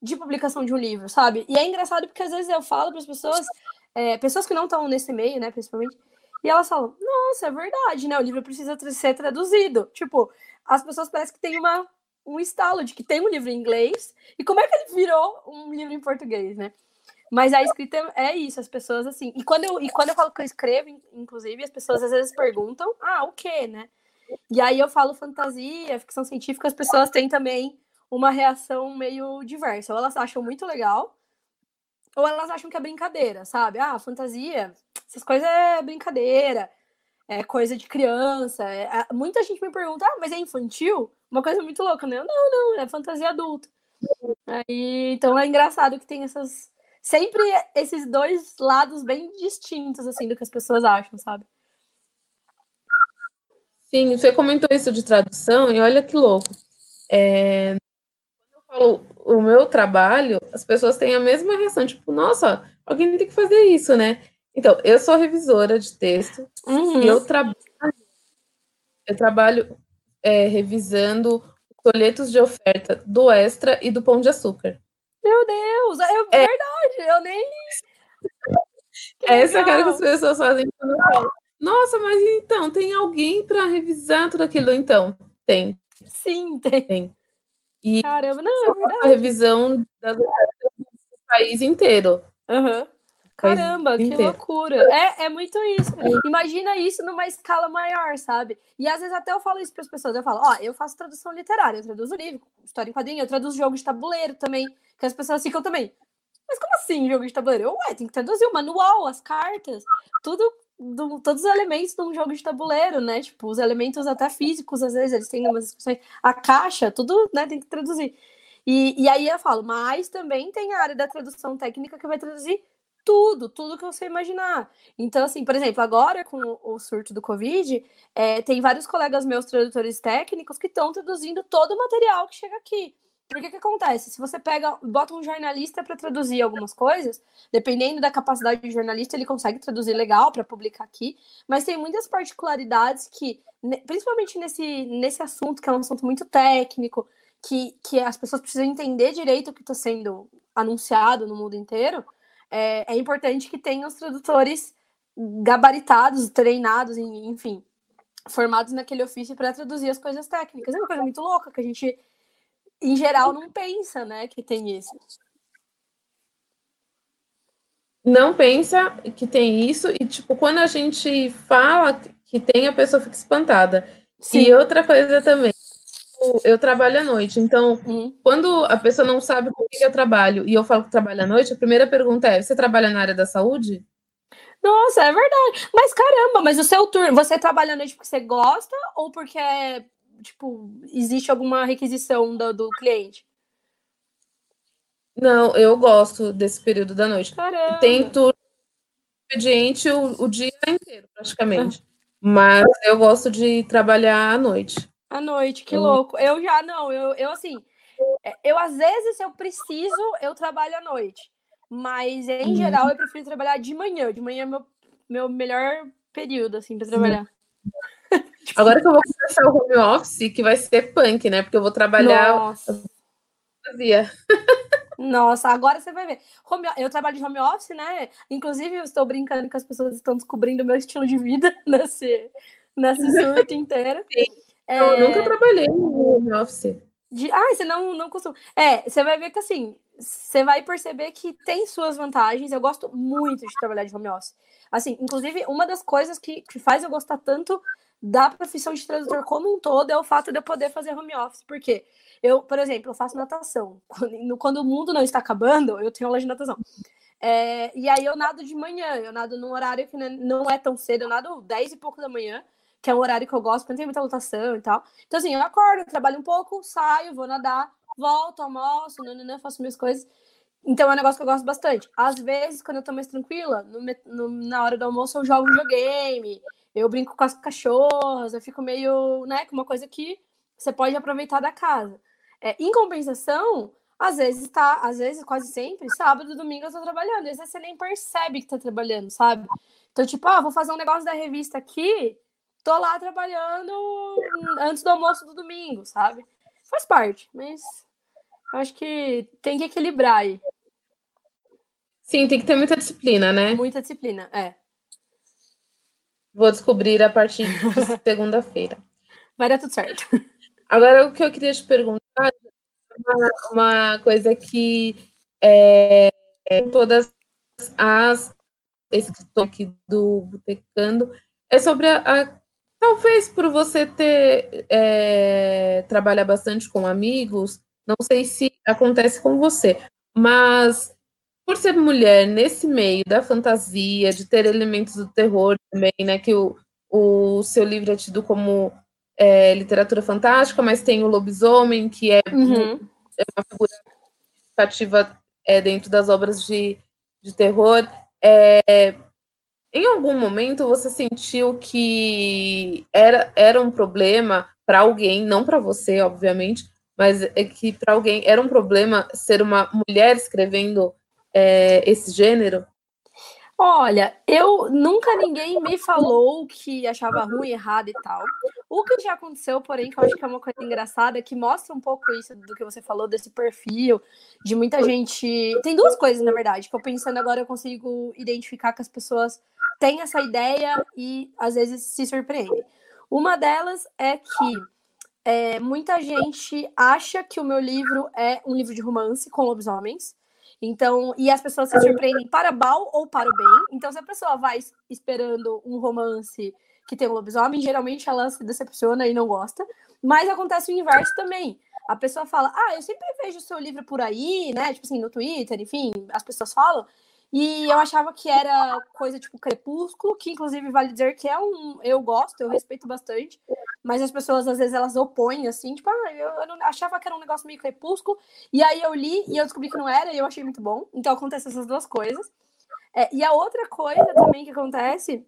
de publicação de um livro, sabe? E é engraçado porque às vezes eu falo para as pessoas, é, pessoas que não estão nesse meio, né, principalmente, e elas falam: Nossa, é verdade, né? O livro precisa ser traduzido. Tipo, as pessoas parecem que têm uma um estalo de que tem um livro em inglês e como é que ele virou um livro em português, né? Mas a escrita é isso, as pessoas assim. E quando eu, e quando eu falo que eu escrevo, inclusive, as pessoas às vezes perguntam: ah, o quê, né? E aí eu falo fantasia, ficção científica, as pessoas têm também uma reação meio diversa. Ou elas acham muito legal, ou elas acham que é brincadeira, sabe? Ah, fantasia, essas coisas é brincadeira, é coisa de criança. É... Muita gente me pergunta: ah, mas é infantil? Uma coisa muito louca, né? Não, não, é fantasia adulta. Aí, então é engraçado que tem essas. Sempre esses dois lados bem distintos, assim, do que as pessoas acham, sabe? Sim, você comentou isso de tradução, e olha que louco. É, quando eu falo o meu trabalho, as pessoas têm a mesma reação, tipo, nossa, alguém tem que fazer isso, né? Então, eu sou revisora de texto uhum. e eu trabalho, eu trabalho é, revisando folhetos de oferta do Extra e do Pão de Açúcar. Meu Deus, é, é verdade, eu nem. Que *laughs* Essa legal. cara que as pessoas fazem quando falo. Nossa, mas então, tem alguém para revisar tudo aquilo? Então, tem. Sim, tem. tem. E Caramba, não, é verdade. a revisão das ofertas do país inteiro. Uhum. Caramba, que loucura. É, é muito isso. Imagina isso numa escala maior, sabe? E às vezes até eu falo isso para as pessoas. Eu falo, ó, eu faço tradução literária, eu traduzo livro, história em quadrinho, eu traduzo jogo de tabuleiro também, que as pessoas ficam também. Mas como assim jogo de tabuleiro? Eu, ué, tem que traduzir o manual, as cartas, tudo, do, todos os elementos de um jogo de tabuleiro, né? Tipo, os elementos até físicos, às vezes, eles têm umas discussões. A caixa, tudo, né, tem que traduzir. E, e aí eu falo, mas também tem a área da tradução técnica que vai traduzir tudo, tudo que você imaginar. Então, assim, por exemplo, agora com o surto do Covid, é, tem vários colegas meus tradutores técnicos que estão traduzindo todo o material que chega aqui. Porque que acontece? Se você pega, bota um jornalista para traduzir algumas coisas, dependendo da capacidade do jornalista, ele consegue traduzir legal para publicar aqui, mas tem muitas particularidades que, principalmente nesse, nesse assunto, que é um assunto muito técnico, que, que as pessoas precisam entender direito o que está sendo anunciado no mundo inteiro, é, é importante que tenham os tradutores gabaritados, treinados, enfim, formados naquele ofício para traduzir as coisas técnicas. É uma coisa muito louca que a gente em geral, não pensa, né, que tem isso. Não pensa que tem isso, e, tipo, quando a gente fala que tem, a pessoa fica espantada. Sim. E outra coisa também, eu trabalho à noite, então, uhum. quando a pessoa não sabe com que eu trabalho e eu falo que trabalho à noite, a primeira pergunta é: você trabalha na área da saúde? Nossa, é verdade. Mas caramba, mas o seu turno, você trabalha à noite porque você gosta ou porque é tipo, existe alguma requisição do, do cliente? Não, eu gosto desse período da noite. Caramba. Tento expediente o, o dia inteiro, praticamente. Mas eu gosto de trabalhar à noite. À noite, que louco. Eu já não, eu, eu assim, é, eu às vezes, se eu preciso, eu trabalho à noite. Mas em uhum. geral eu prefiro trabalhar de manhã. De manhã é meu, meu melhor período, assim, para trabalhar. *laughs* Agora que eu vou começar o home office, que vai ser punk, né? Porque eu vou trabalhar. Nossa. Nossa, agora você vai ver. Home, eu trabalho de home office, né? Inclusive, eu estou brincando que as pessoas estão descobrindo o meu estilo de vida *laughs* nesse, nesse surto inteiro. É... Eu nunca trabalhei no home office. De... Ah, você não, não costuma. É, você vai ver que assim, você vai perceber que tem suas vantagens. Eu gosto muito de trabalhar de home office. Assim, inclusive, uma das coisas que, que faz eu gostar tanto da profissão de tradutor como um todo é o fato de eu poder fazer home office. Porque eu, por exemplo, eu faço natação. Quando, quando o mundo não está acabando, eu tenho aula de natação. É, e aí eu nado de manhã, eu nado num horário que não é tão cedo, eu nado 10 e pouco da manhã, que é um horário que eu gosto, porque não tem muita lotação e tal. Então, assim, eu acordo, trabalho um pouco, saio, vou nadar, volto, almoço, nananã, faço minhas coisas. Então é um negócio que eu gosto bastante. Às vezes, quando eu tô mais tranquila, no, no, na hora do almoço eu jogo videogame, eu brinco com as cachorras, eu fico meio, né, com uma coisa que você pode aproveitar da casa. É, em compensação, às vezes tá, às vezes, quase sempre, sábado domingo eu tô trabalhando. Às vezes você nem percebe que tá trabalhando, sabe? Então, tipo, ah, vou fazer um negócio da revista aqui, tô lá trabalhando antes do almoço do domingo, sabe? Faz parte, mas acho que tem que equilibrar aí. Sim, tem que ter muita disciplina, né? Muita disciplina, é. Vou descobrir a partir de *laughs* segunda-feira. Vai dar tudo certo. *laughs* Agora, o que eu queria te perguntar uma, uma coisa que é, é, todas as escritoras aqui do Botecando é sobre a, a, talvez por você ter é, trabalhar bastante com amigos, não sei se acontece com você, mas por ser mulher nesse meio da fantasia, de ter elementos do terror também, né? Que o, o seu livro é tido como é, literatura fantástica, mas tem o lobisomem, que é, uhum. é uma figura significativa é, dentro das obras de, de terror. É, em algum momento você sentiu que era, era um problema para alguém, não para você, obviamente, mas é que para alguém era um problema ser uma mulher escrevendo é, esse gênero? Olha, eu nunca ninguém me falou que achava ruim, errado e tal. O que já aconteceu, porém, que eu acho que é uma coisa engraçada, que mostra um pouco isso do que você falou, desse perfil, de muita gente. Tem duas coisas, na verdade, que eu pensando agora eu consigo identificar que as pessoas têm essa ideia e às vezes se surpreendem. Uma delas é que é, muita gente acha que o meu livro é um livro de romance com lobisomens. Então, e as pessoas se surpreendem para mal ou para o bem. Então, se a pessoa vai esperando um romance que tem um lobisomem, geralmente ela se decepciona e não gosta. Mas acontece o inverso também. a pessoa fala, ah, eu sempre vejo o seu livro por aí, né? Tipo assim, no Twitter, enfim, as pessoas falam. E eu achava que era coisa tipo Crepúsculo, que inclusive vale dizer que é um. Eu gosto, eu respeito bastante, mas as pessoas às vezes elas opõem assim, tipo, ah, eu, eu não, achava que era um negócio meio Crepúsculo, e aí eu li e eu descobri que não era, e eu achei muito bom. Então acontece essas duas coisas. É, e a outra coisa também que acontece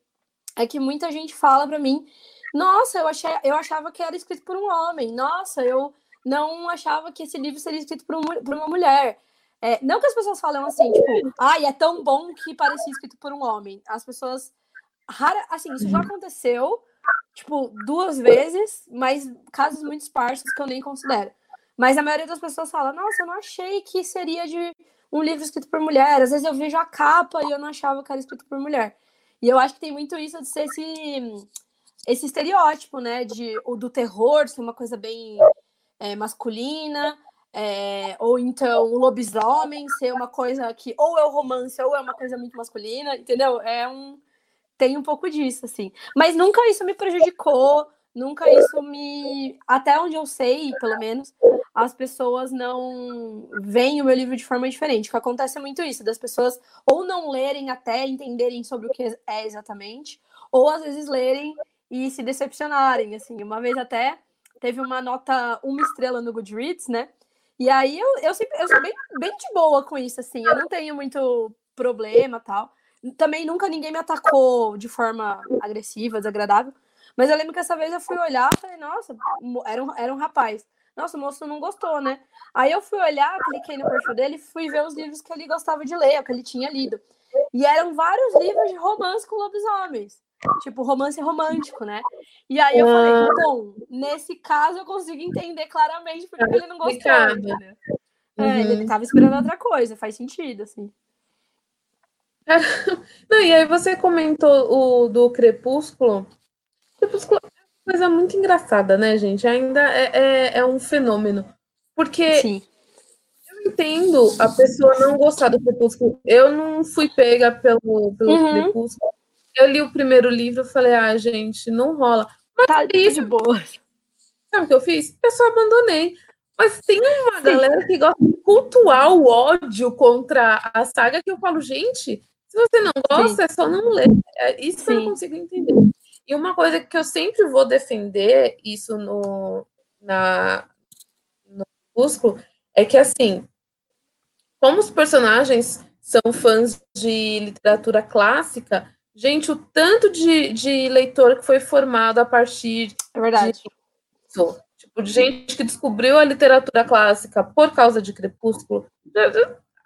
é que muita gente fala para mim, nossa, eu, achei, eu achava que era escrito por um homem, nossa, eu não achava que esse livro seria escrito por, um, por uma mulher. É, não que as pessoas falam assim, tipo, ai, é tão bom que parecia escrito por um homem. As pessoas. Rara, assim, isso já aconteceu, tipo, duas vezes, mas casos muito esparsos que eu nem considero. Mas a maioria das pessoas fala, nossa, eu não achei que seria de um livro escrito por mulher. Às vezes eu vejo a capa e eu não achava que era escrito por mulher. E eu acho que tem muito isso de ser esse, esse estereótipo, né? De, do terror ser uma coisa bem é, masculina, é, ou então o lobisomem ser uma coisa que ou é o romance ou é uma coisa muito masculina, entendeu? É um tem um pouco disso assim. Mas nunca isso me prejudicou, nunca isso me até onde eu sei, pelo menos, as pessoas não veem o meu livro de forma diferente. O que acontece é muito isso, das pessoas ou não lerem até entenderem sobre o que é exatamente, ou às vezes lerem e se decepcionarem, assim. Uma vez até teve uma nota uma estrela no Goodreads, né? E aí eu, eu, sempre, eu sou bem, bem de boa com isso, assim. Eu não tenho muito problema tal. Também nunca ninguém me atacou de forma agressiva, desagradável. Mas eu lembro que essa vez eu fui olhar e falei, nossa, era um, era um rapaz. Nossa, o moço não gostou, né? Aí eu fui olhar, cliquei no perfil dele fui ver os livros que ele gostava de ler, que ele tinha lido. E eram vários livros de romance com lobisomens. Tipo, romance romântico, né? E aí eu falei, ah. bom, nesse caso eu consigo entender claramente porque ele não gostou. É, uhum. ele tava esperando outra coisa, faz sentido, assim. *laughs* Não, e aí você comentou o do Crepúsculo. Crepúsculo é uma coisa muito engraçada, né, gente? Ainda é, é, é um fenômeno. Porque Sim. eu entendo a pessoa não gostar do Crepúsculo. Eu não fui pega pelo, pelo uhum. Crepúsculo eu li o primeiro livro e falei, ah, gente, não rola. Mas tá isso, de boa. Sabe o que eu fiz? Eu só abandonei. Mas tem uma Sim. galera que gosta de cultuar o ódio contra a saga que eu falo, gente, se você não gosta, Sim. é só não ler. É isso Sim. eu não consigo entender. E uma coisa que eu sempre vou defender, isso no, na, no Cusco, é que assim, como os personagens são fãs de literatura clássica, Gente, o tanto de, de leitor que foi formado a partir. É verdade. Disso, tipo, de gente que descobriu a literatura clássica por causa de Crepúsculo.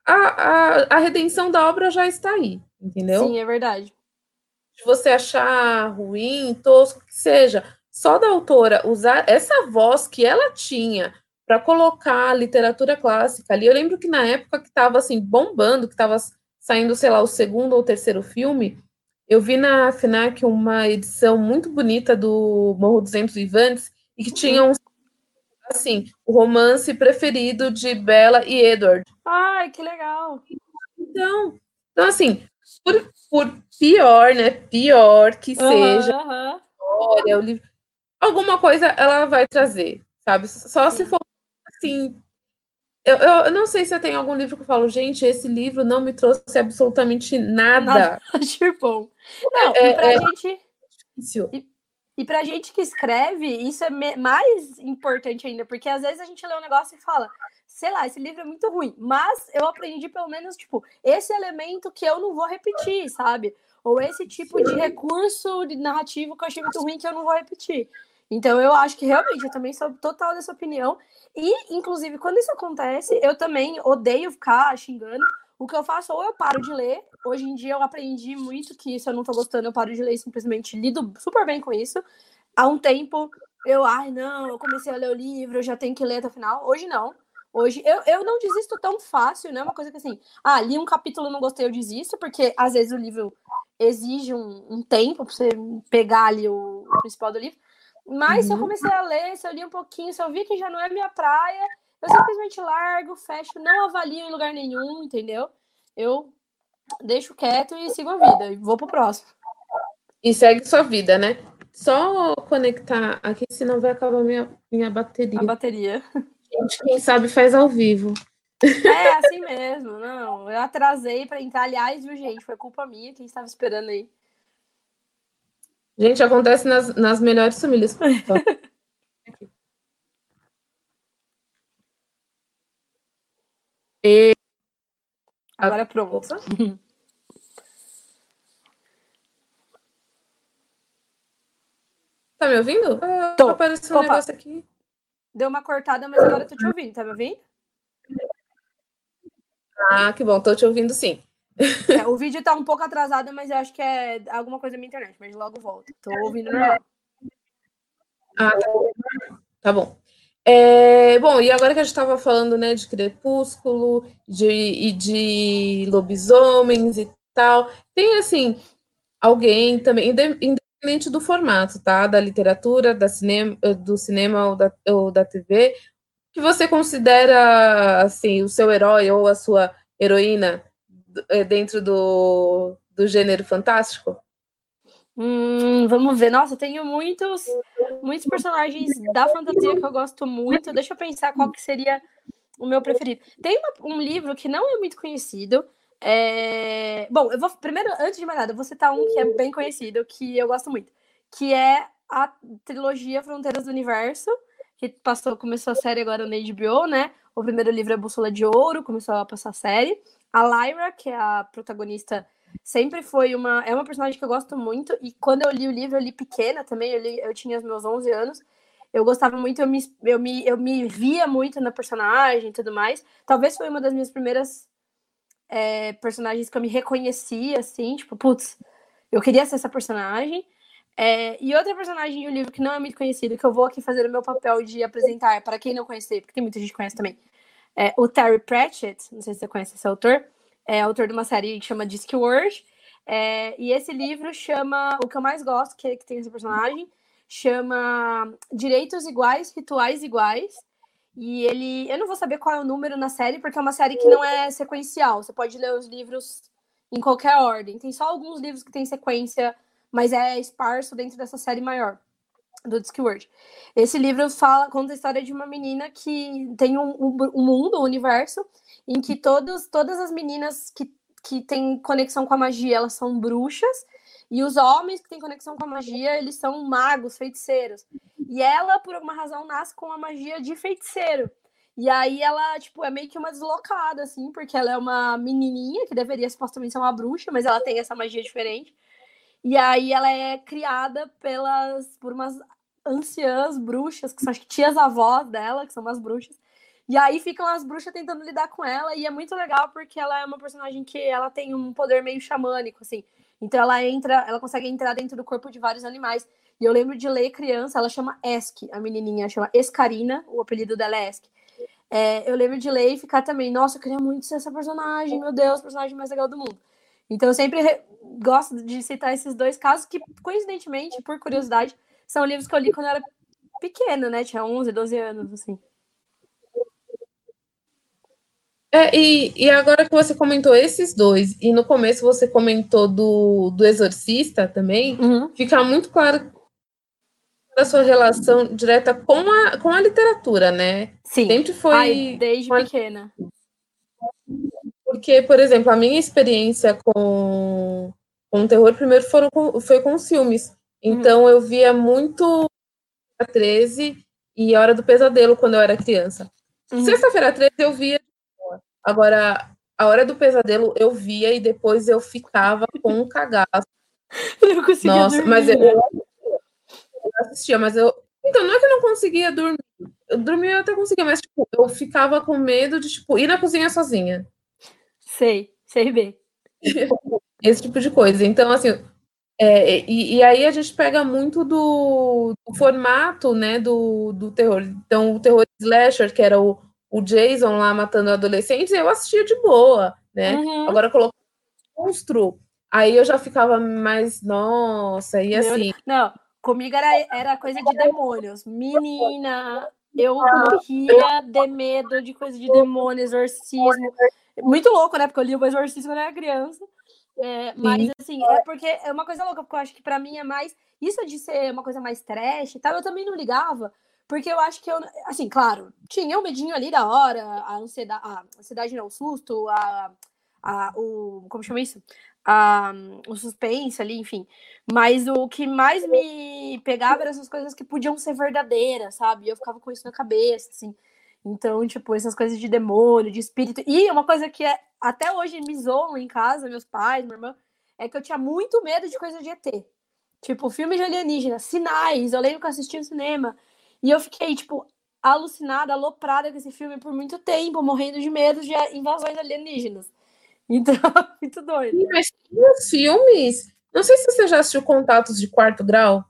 A, a, a redenção da obra já está aí, entendeu? Sim, é verdade. Se você achar ruim, tosco, que seja, só da autora usar essa voz que ela tinha para colocar a literatura clássica ali. Eu lembro que na época que estava assim bombando, que estava saindo, sei lá, o segundo ou terceiro filme, eu vi na FNAC uma edição muito bonita do Morro dos Ventos Vivantes e que tinha um assim, o romance preferido de Bella e Edward. Ai, que legal. Então, então assim, por, por pior, né? Pior que uhum, seja, uhum. Olha, o livro, alguma coisa ela vai trazer, sabe? Só Sim. se for assim, eu, eu, não sei se eu tenho algum livro que eu falo, gente, esse livro não me trouxe absolutamente nada. Nada *laughs* de bom. Não, é, e pra é, gente. Difícil. E, e pra gente que escreve, isso é mais importante ainda, porque às vezes a gente lê um negócio e fala, sei lá, esse livro é muito ruim, mas eu aprendi pelo menos, tipo, esse elemento que eu não vou repetir, sabe? Ou esse tipo de recurso de narrativo que eu achei muito ruim que eu não vou repetir. Então eu acho que realmente eu também sou total dessa opinião. E, inclusive, quando isso acontece, eu também odeio ficar xingando. O que eu faço, ou eu paro de ler. Hoje em dia eu aprendi muito que se eu não tô gostando, eu paro de ler e simplesmente lido super bem com isso. Há um tempo eu, ai, não, eu comecei a ler o livro, eu já tenho que ler até o final. Hoje não. Hoje eu, eu não desisto tão fácil, né? Uma coisa que assim, ah, li um capítulo não gostei, eu desisto, porque às vezes o livro exige um, um tempo para você pegar ali o, o principal do livro. Mas uhum. se eu uhum. comecei a ler, se eu li um pouquinho, se eu vi que já não é minha praia, eu simplesmente largo, fecho, não avalio em lugar nenhum, entendeu? Eu deixo quieto e sigo a vida e vou pro próximo. E segue sua vida, né? Só conectar aqui, senão vai acabar minha, minha bateria. A bateria. Gente, quem sabe faz ao vivo. É assim mesmo, não. Eu atrasei para entrar. Aliás, viu, gente? Foi culpa minha. Quem estava esperando aí? Gente, acontece nas, nas melhores famílias. *laughs* e... Agora pronto. Tá me ouvindo? Ah, tô. Apareceu um negócio aqui. Deu uma cortada, mas agora eu tô te ouvindo. Tá me ouvindo? Ah, que bom. Tô te ouvindo sim. É, *laughs* o vídeo tá um pouco atrasado, mas eu acho que é alguma coisa da minha internet. Mas logo volto. Tô ouvindo normal. Ah, tá bom. Tá bom. É, bom, e agora que a gente estava falando né, de crepúsculo de, e de lobisomens e tal, tem assim, alguém também, independente do formato, tá? Da literatura, da cinema, do cinema ou da, ou da TV, que você considera assim, o seu herói ou a sua heroína eh, dentro do, do gênero fantástico? Hum, vamos ver. Nossa, eu tenho muitos, muitos personagens da fantasia que eu gosto muito. Deixa eu pensar qual que seria o meu preferido. Tem uma, um livro que não é muito conhecido. É... Bom, eu vou primeiro, antes de mais nada, eu vou citar um que é bem conhecido, que eu gosto muito, que é a trilogia Fronteiras do Universo, que passou, começou a série agora no HBO, né? O primeiro livro é Bússola de Ouro, começou a passar a série. A Lyra, que é a protagonista sempre foi uma. É uma personagem que eu gosto muito. E quando eu li o livro, eu li pequena também. Eu, li, eu tinha os meus 11 anos. Eu gostava muito, eu me, eu, me, eu me via muito na personagem e tudo mais. Talvez foi uma das minhas primeiras é, personagens que eu me reconhecia, assim, tipo, putz, eu queria ser essa personagem. É, e outra personagem do livro que não é muito conhecido, que eu vou aqui fazer o meu papel de apresentar, para quem não conhecer, porque tem muita gente que conhece também, é o Terry Pratchett, não sei se você conhece esse autor, é autor de uma série que chama Discworld. É, e esse livro chama, o que eu mais gosto, que, que tem esse personagem, chama Direitos Iguais, Rituais Iguais. E ele, eu não vou saber qual é o número na série, porque é uma série que não é sequencial. Você pode ler os livros em qualquer ordem. Tem só alguns livros que tem sequência, mas é esparso dentro dessa série maior do Discworld. Esse livro fala, conta a história de uma menina que tem um, um, um mundo, um universo, em que todos, todas as meninas que, que têm conexão com a magia, elas são bruxas, e os homens que têm conexão com a magia, eles são magos, feiticeiros. E ela, por alguma razão, nasce com a magia de feiticeiro. E aí ela, tipo, é meio que uma deslocada, assim, porque ela é uma menininha que deveria supostamente ser uma bruxa, mas ela tem essa magia diferente. E aí ela é criada pelas por umas anciãs bruxas, que são acho que tias avós dela, que são umas bruxas. E aí ficam as bruxas tentando lidar com ela, e é muito legal porque ela é uma personagem que ela tem um poder meio xamânico, assim. Então ela entra, ela consegue entrar dentro do corpo de vários animais. E eu lembro de ler criança, ela chama Esk, a menininha chama Escarina, o apelido dela é Esk. É, eu lembro de ler e ficar também, nossa, eu queria muito ser essa personagem, meu Deus, personagem mais legal do mundo. Então eu sempre gosto de citar esses dois casos que, coincidentemente, por curiosidade, são livros que eu li quando eu era pequena, né? Tinha 11, 12 anos, assim. É, e, e agora que você comentou esses dois, e no começo você comentou do, do Exorcista também, uhum. fica muito claro a sua relação direta com a, com a literatura, né? Sim. Sempre foi. Ai, desde uma... pequena. Porque, por exemplo, a minha experiência com, com o terror primeiro foram com, foi com os filmes. Então uhum. eu via muito a 13 e a Hora do Pesadelo quando eu era criança. Uhum. Sexta-feira 13 eu via Agora, a hora do pesadelo eu via e depois eu ficava com um cagaço. *laughs* Eu conseguia Nossa, dormir, mas eu, né? eu, assistia, mas eu. Então, não é que eu não conseguia dormir. Eu dormia eu até conseguia, mas tipo, eu ficava com medo de tipo, ir na cozinha sozinha. Sei, sei bem. *laughs* Esse tipo de coisa. Então, assim, é, e, e, aí a gente pega muito do, do, formato, né, do, do terror. Então, o terror slasher, que era o, o Jason lá matando adolescentes, eu assistia de boa, né? Uhum. Agora colocou monstro, aí eu já ficava mais, nossa, e assim. Não, comigo era, era coisa de demônios. Menina, eu morria de medo de coisa de demônio, exorcismo. Muito louco, né? Porque eu li o exorcismo quando eu era criança. É, mas assim, é porque é uma coisa louca, porque eu acho que para mim é mais. Isso de ser uma coisa mais trash e tal, eu também não ligava, Porque eu acho que eu, assim, claro, tinha um medinho ali da hora, a ansiedade, a ansiedade não, o susto, a, a, o, como chama isso? A, o suspense ali, enfim. Mas o que mais me pegava eram essas coisas que podiam ser verdadeiras, sabe? Eu ficava com isso na cabeça, assim. Então, tipo, essas coisas de demônio, de espírito. E uma coisa que é, até hoje me zoam em casa, meus pais, minha irmã, é que eu tinha muito medo de coisa de ET. Tipo, filme de alienígena, sinais. Eu lembro que eu assisti no cinema. E eu fiquei, tipo, alucinada, aloprada com esse filme por muito tempo, morrendo de medo de invasões alienígenas. *laughs* Então, *laughs* muito doido. Sim, mas os filmes. Não sei se você já assistiu Contatos de Quarto Grau.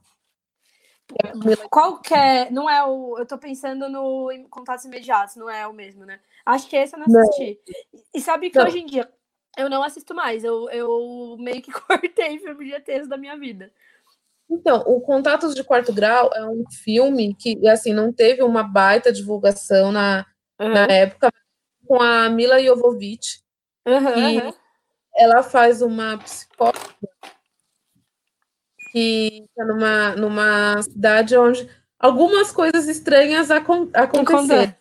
Qual que é? Não é o. Eu tô pensando no Contatos Imediatos, não é o mesmo, né? Acho que esse eu não assisti. Não. E sabe que não. hoje em dia eu não assisto mais. Eu, eu meio que *laughs* cortei filme de ETs da minha vida. Então, o Contatos de Quarto Grau é um filme que, assim, não teve uma baita divulgação na, uhum. na época, com a Mila Jovovich, uhum, ela faz uma psicóloga que está numa, numa cidade onde algumas coisas estranhas acon aconteceram.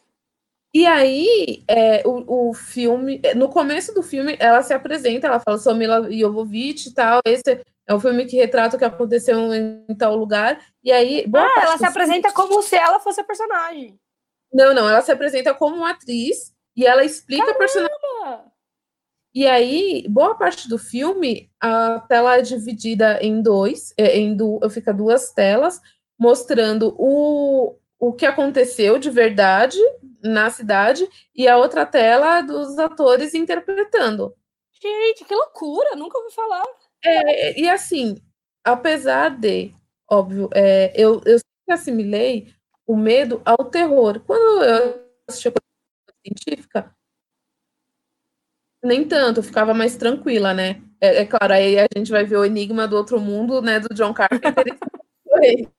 E aí, é, o, o filme, no começo do filme, ela se apresenta, ela fala, sou Mila Jovovich e tal, esse é um filme que retrata o que aconteceu em, tal lugar. E aí. ah, ela se apresenta como se ela fosse a personagem. Não, não, ela se apresenta como uma atriz e ela explica Caramba! a personagem. E aí, boa parte do filme, a tela é dividida em dois, é, em du... fica duas telas, mostrando o, o que aconteceu de verdade na cidade e a outra tela dos atores interpretando. Gente, que loucura! Nunca ouvi falar. É, e assim, apesar de, óbvio, é, eu, eu sempre assimilei o medo ao terror. Quando eu assisti a científica, nem tanto, eu ficava mais tranquila, né? É, é, claro, aí a gente vai ver o Enigma do Outro Mundo, né, do John Carpenter. *laughs*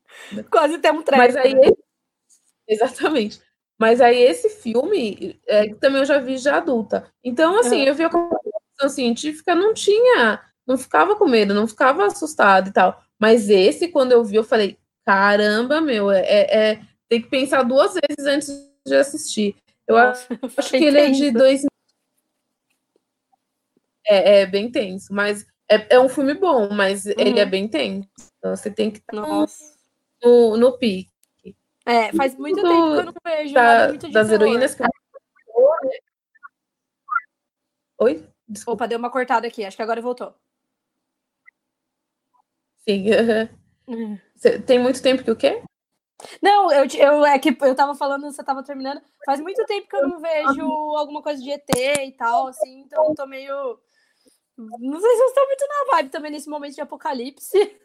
Quase temos três. Mas aí, né? exatamente. Mas aí esse filme, é, também eu já vi já adulta. Então, assim, uhum. eu vi a computação científica, não tinha não ficava com medo, não ficava assustado e tal. Mas esse, quando eu vi, eu falei, caramba, meu, é, é, é tem que pensar duas vezes antes de assistir. Eu Nossa, acho que ele é de dois é, é bem tenso, mas é, é um filme bom, mas uhum. ele é bem tenso. Então você tem que estar no, no, no pique. É, faz muito tempo que eu não vejo da, muito de das terror. heroínas que Oi? Desculpa. Opa, deu uma cortada aqui, acho que agora voltou. Sim. Uhum. Tem muito tempo que o quê? Não, eu, eu é que eu tava falando, você tava terminando. Faz muito tempo que eu não vejo alguma coisa de ET e tal, assim, então eu tô meio. Não sei se eu estou muito na vibe também nesse momento de apocalipse.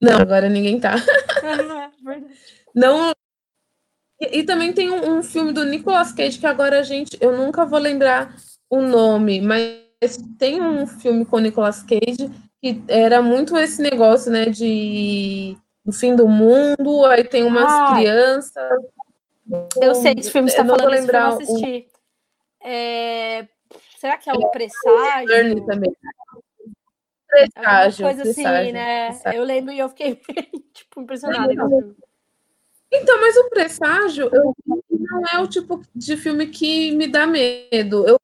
Não, agora ninguém tá. É, não. E, e, também tem um, um filme do Nicolas Cage que agora a gente. Eu nunca vou lembrar o nome, mas tem um filme com Nicolas Cage que era muito esse negócio, né, de do fim do mundo, aí tem umas ah, crianças. Eu sei que filme você tá falando, lembrar eu assistir. O... É... Será que é o Presságio? Também. Presságio. Coisa assim, presságio, assim, né? Presságio. Eu lembro e eu fiquei, *laughs* tipo, impressionada. Então, mas o Presságio eu, não é o tipo de filme que me dá medo. Eu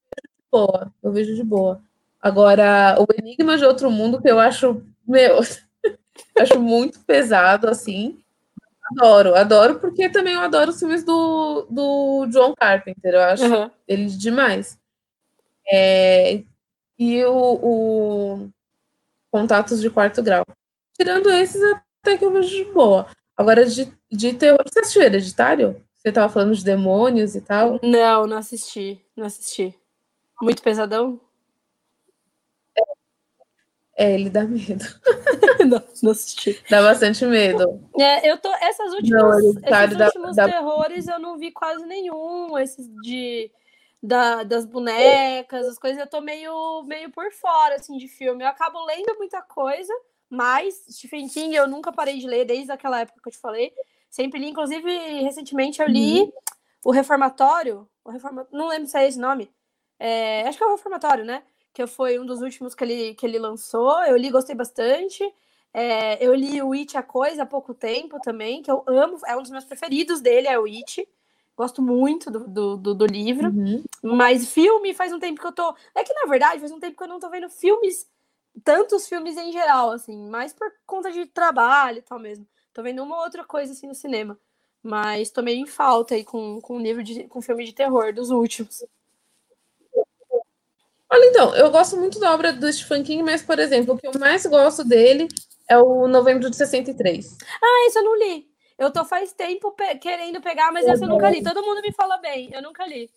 boa, eu vejo de boa. Agora, o Enigma de Outro Mundo, que eu acho, meu, *laughs* acho muito pesado, assim. Adoro, adoro, porque também eu adoro os filmes do, do John Carpenter, eu acho uhum. ele demais. É, e o, o, Contatos de Quarto Grau. Tirando esses, até que eu vejo de boa. Agora, de, de terror. Você assistiu Hereditário? Você estava falando de demônios e tal? Não, não assisti. Não assisti. Muito pesadão? É, ele dá medo. *laughs* não, não assisti. Dá bastante medo. É, eu tô. Essas últimas, não, esses últimos terrores eu não vi quase nenhum. Esses de. Da, das bonecas, as coisas, eu tô meio, meio por fora, assim, de filme. Eu acabo lendo muita coisa, mas Stephen King eu nunca parei de ler desde aquela época que eu te falei. Sempre li, inclusive, recentemente eu li uhum. o Reformatório. O Reforma... Não lembro se é esse nome. É, acho que é o Reformatório, né? Que foi um dos últimos que ele, que ele lançou. Eu li, gostei bastante. É, eu li o It a Coisa há pouco tempo também, que eu amo, é um dos meus preferidos dele, é o It. Gosto muito do, do, do, do livro. Uhum. Mas filme faz um tempo que eu tô. É que, na verdade, faz um tempo que eu não tô vendo filmes, tantos filmes em geral, assim, mais por conta de trabalho e tal mesmo. Tô vendo uma outra coisa assim no cinema. Mas tô meio em falta aí com, com livro de com filme de terror dos últimos. Olha, então, eu gosto muito da obra do Stephen King, mas, por exemplo, o que eu mais gosto dele é o Novembro de 63. Ah, isso eu não li. Eu tô faz tempo pe querendo pegar, mas essa eu nunca li. Todo mundo me fala bem, eu nunca li.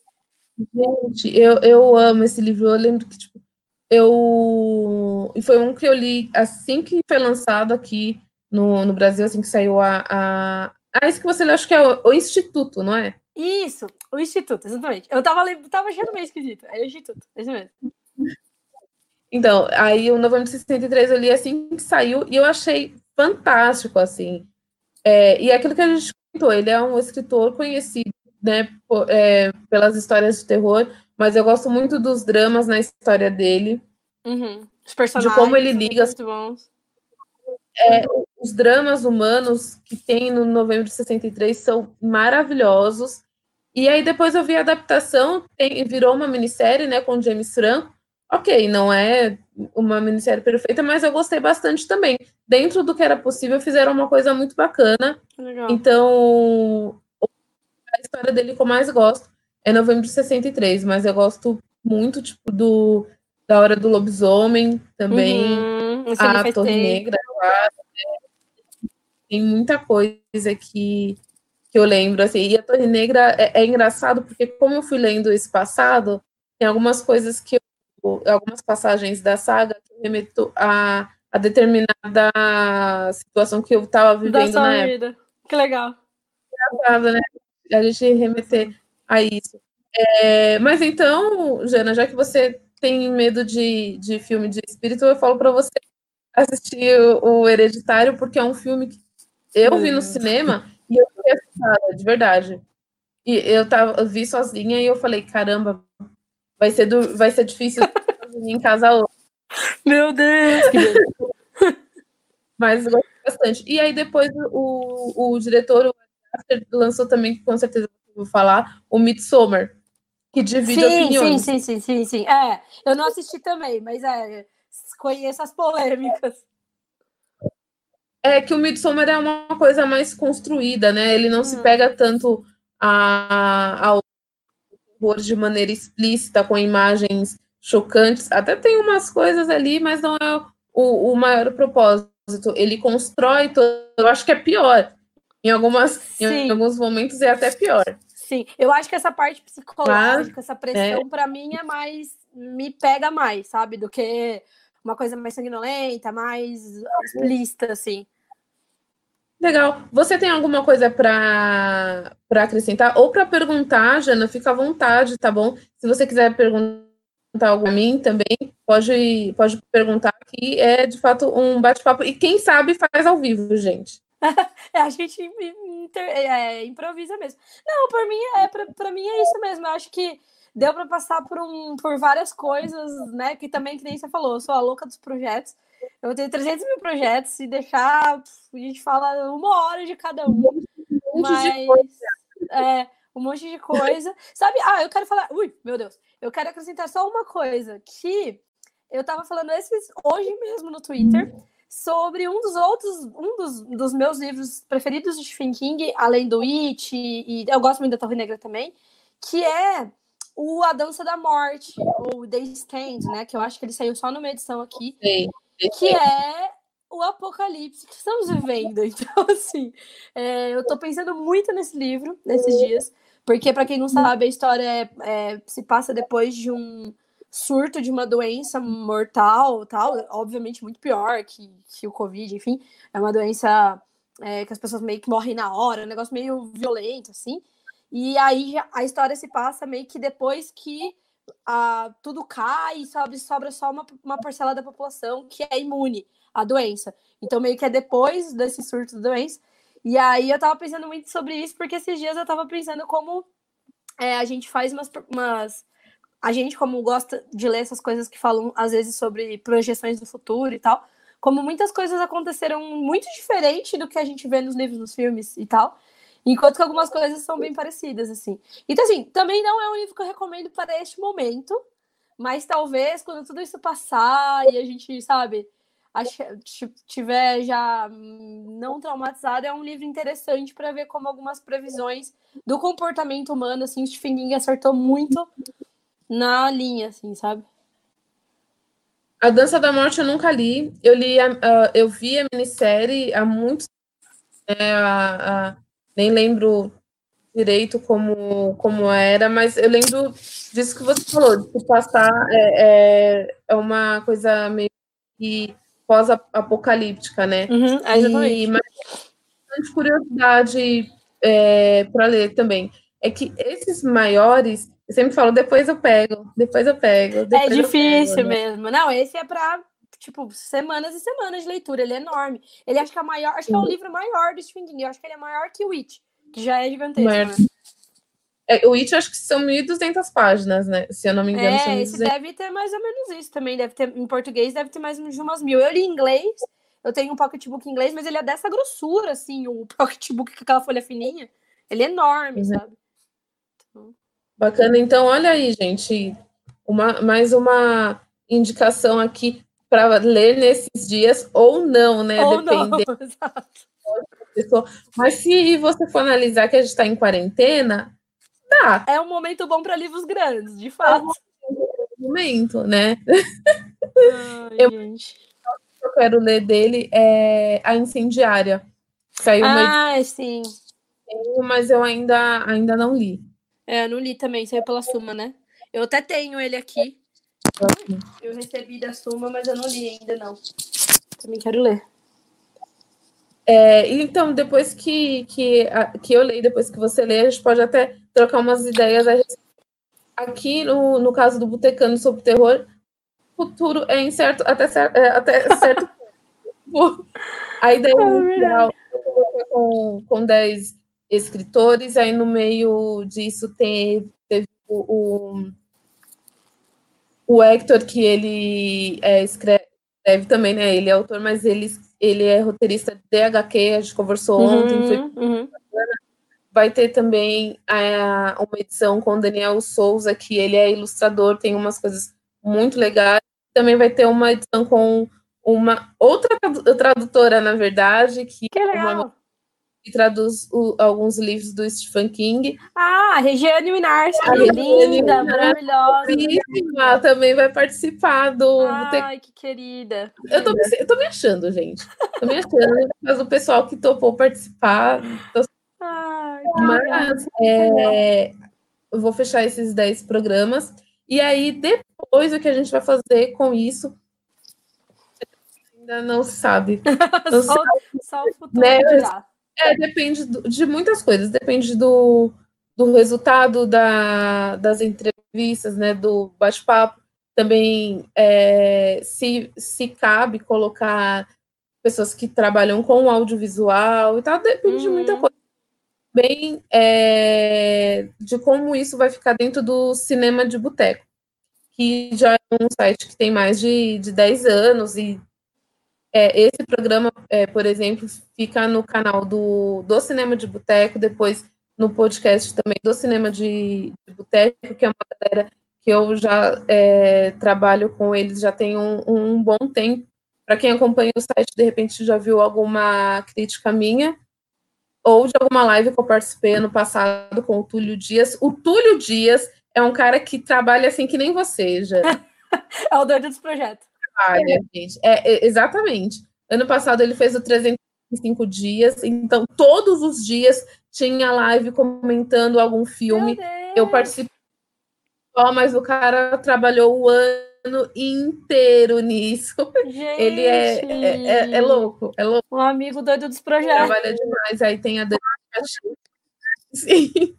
Gente, eu, eu amo esse livro. Eu lembro que, tipo, eu. E foi um que eu li assim que foi lançado aqui no, no Brasil, assim que saiu a. a... Ah, esse que você leu, acho que é o, o Instituto, não é? Isso, o Instituto, exatamente. Eu tava, tava achando meio esquisito. É o Instituto, é isso mesmo. Então, aí o Novembro de 63 eu li assim que saiu e eu achei fantástico, assim. É, e é aquilo que a gente comentou, ele é um escritor conhecido, né, por, é, pelas histórias de terror, mas eu gosto muito dos dramas na história dele. Uhum. Os personagens. De como ele liga. Muito bons. É, os dramas humanos que tem no Novembro de 63 são maravilhosos. E aí depois eu vi a adaptação, tem, virou uma minissérie, né, com James Franco. Ok, não é uma minissérie perfeita, mas eu gostei bastante também. Dentro do que era possível, fizeram uma coisa muito bacana. Legal. Então, a história dele que eu mais gosto é Novembro de 63, mas eu gosto muito, tipo, do da Hora do Lobisomem também, Uhum, a Torre. Negra, claro, né? Tem muita coisa que, que eu lembro, assim, e a Torre Negra é, é engraçado, porque como eu fui lendo esse passado, tem algumas coisas que eu, algumas passagens da saga que eu remeto a, a determinada situação que eu estava vivendo na época vida. Que legal. engraçado, né? A gente remeter a isso. É, mas então, Jana, já que você tem medo de, de filme de espírito, eu falo para você assistir o, o Hereditário, porque é um filme que eu vi no Hum. cinema e eu fiquei assustada, de verdade. E eu tava, eu vi sozinha e eu falei, caramba, vai ser, do, vai ser difícil em casa hoje. Meu Deus, que. Mas eu gostei bastante. E aí depois o, o diretor o lançou também, com certeza vou falar, o Midsommar, que divide Sim, sim, opiniões. sim, sim, sim, sim. É, eu não assisti também, mas é, conheço as polêmicas. É que o Midsommar é uma coisa mais construída, né? Ele não se Uhum. pega tanto a, ao terror de maneira explícita, com imagens chocantes. Até tem umas coisas ali, mas não é o, o maior propósito. Ele constrói, todo, eu acho que é pior. Em, algumas, em alguns momentos é até pior. Sim, eu acho que essa parte psicológica, essa pressão, pra mim, é mais. me pega mais, sabe? Do que uma coisa mais sanguinolenta, mais explícita, assim. Legal. Você tem alguma coisa para acrescentar ou para perguntar, Jana? Fica à vontade, tá bom? Se você quiser perguntar algo a mim também, pode, pode perguntar que é de fato um bate-papo. E quem sabe faz ao vivo, gente. *laughs* É, a gente inter- é, improvisa mesmo. Não, por mim é pra mim é isso mesmo. Eu acho que deu para passar por um por várias coisas, né? Que também, que nem você falou, eu sou a louca dos projetos. Eu tenho 300 mil projetos e deixar a gente fala uma hora de cada um. Um monte de Mas é um monte de coisa. Sabe? Ah, eu quero falar. Ui, meu Deus. Eu quero acrescentar só uma coisa que eu tava falando esses hoje mesmo no Twitter sobre um dos outros, um dos, dos meus livros preferidos de Stephen King, além do It, e, e eu gosto muito da Torre Negra também, que é o A Dança da Morte, ou The Stand, né? Que eu acho que ele saiu só numa edição aqui, Sei. Que é o apocalipse que estamos vivendo. *laughs* Então, assim, é, eu tô pensando muito nesse livro, nesses dias, porque, para quem não sabe, a história é- é, se passa depois de um surto de uma doença mortal, tal, obviamente muito pior que, que o Covid, enfim, é uma doença é, que as pessoas meio que morrem na hora, um negócio meio violento, assim. E aí a história se passa meio que depois que a, tudo cai e sobra, sobra só uma, uma parcela da população que é imune à doença. Então, meio que é depois desse surto da doença. E aí eu tava pensando muito sobre isso, porque esses dias eu tava pensando como é, a gente faz umas, umas. A gente, como gosta de ler essas coisas que falam, às vezes, sobre projeções do futuro e tal, como muitas coisas aconteceram muito diferente do que a gente vê nos livros, nos filmes e tal. Enquanto que algumas coisas são bem parecidas, assim. Então, assim, também não é um livro que eu recomendo para este momento, mas talvez quando tudo isso passar e a gente, sabe, tiver já não traumatizado, é um livro interessante para ver como algumas previsões do comportamento humano, assim, o Stephen King acertou muito na linha, assim, sabe? A Dança da Morte eu nunca li. Eu li, eu vi a minissérie há muitos é, a, a, nem lembro direito como, como era, mas eu lembro disso que você falou, de passar é, é, é uma coisa meio que pós-apocalíptica, né? Uhum, e, mas bastante curiosidade é, para ler também. É que esses maiores, eu sempre falo, depois eu pego, depois eu pego. É depois é difícil pego, né? mesmo. Não, esse é para tipo, semanas e semanas de leitura. Ele é enorme. Ele acho que é maior, acho que é o livro maior do Stephen King. Eu acho que ele é maior que o It, que já é gigantesco. Maior... Né? É, o It acho que são 1.200 páginas, né? Se eu não me engano. É, esse deve ter mais ou menos isso também. Deve ter, em português deve ter mais de umas mil. Eu li em inglês, eu tenho um pocketbook em inglês, mas ele é dessa grossura, assim, o *laughs* pocketbook com aquela folha fininha. Ele é enorme, uhum. sabe? Então... Bacana. Então, olha aí, gente. Uma, mais uma indicação aqui para ler nesses dias ou não, né? Ou Depende. Não, *laughs* exato. Mas se você for analisar que a gente está em quarentena, dá. É um momento bom para livros grandes, de fato. É um momento, né? Ai, eu, gente. eu quero ler dele é A Incendiária. Saiu ah, uma... sim. Mas eu ainda, ainda não li. É, eu não li também, saiu pela Suma, né? Eu até tenho ele aqui. Eu recebi da Suma, mas eu não li ainda, não. Também quero ler. É, então, depois que, que, que eu leio, depois que você lê, a gente pode até trocar umas ideias. Aqui, no, no caso do Botecano sobre terror, o futuro é incerto até, é, até certo *laughs* ponto. A ideia inicial é com, com 10 escritores, aí no meio disso teve, teve o, o o Hector, que ele é, escreve, também, né? Ele é autor, mas ele, ele é roteirista de HQ, a gente conversou uhum, ontem. Foi uhum. Vai ter também a, uma edição com o Daniel Souza, que ele é ilustrador, tem umas coisas muito legais. Também vai ter uma edição com uma outra tradutora, na verdade, que, que legal. Uma, que traduz o, alguns livros do Stephen King. Ah, Regiane Minarski, linda, maravilhosa. Também vai participar do. Ai, que querida. Eu tô, eu tô me achando, gente. Tô me achando, mas o pessoal que topou participar. Tô... Ai, mas é, eu vou fechar esses 10 programas. E aí, depois, o que a gente vai fazer com isso ainda não sabe. *laughs* Não só, sabe. só o futuro né? É, depende de muitas coisas. Depende do, do resultado da, das entrevistas, né, do bate-papo. Também é, se, se cabe colocar pessoas que trabalham com audiovisual e tal, depende uhum. de muita uhum. coisa. Bem, é, de como isso vai ficar dentro do cinema de boteco, que já é um site que tem mais de, de 10 anos e é, esse programa, é, por exemplo, fica no canal do, do Cinema de Boteco, depois no podcast também do Cinema de, de Boteco, que é uma galera que eu já é, trabalho com eles já tem um, um bom tempo. Para quem acompanha o site, de repente já viu alguma crítica minha, ou de alguma live que eu participei ano passado com o Túlio Dias. O Túlio Dias é um cara que trabalha assim que nem você, já. *laughs* é o doido dos projetos trabalha, gente. É, é, exatamente. Ano passado ele fez o 305 dias, então todos os dias tinha live comentando algum filme. Eu participei, mas o cara trabalhou o ano inteiro nisso. Gente. *laughs* Ele é, é, é, é, louco, é louco. Um amigo doido dos projetos. Trabalha demais. Aí tem a Dani Pacheco. *laughs* Sim.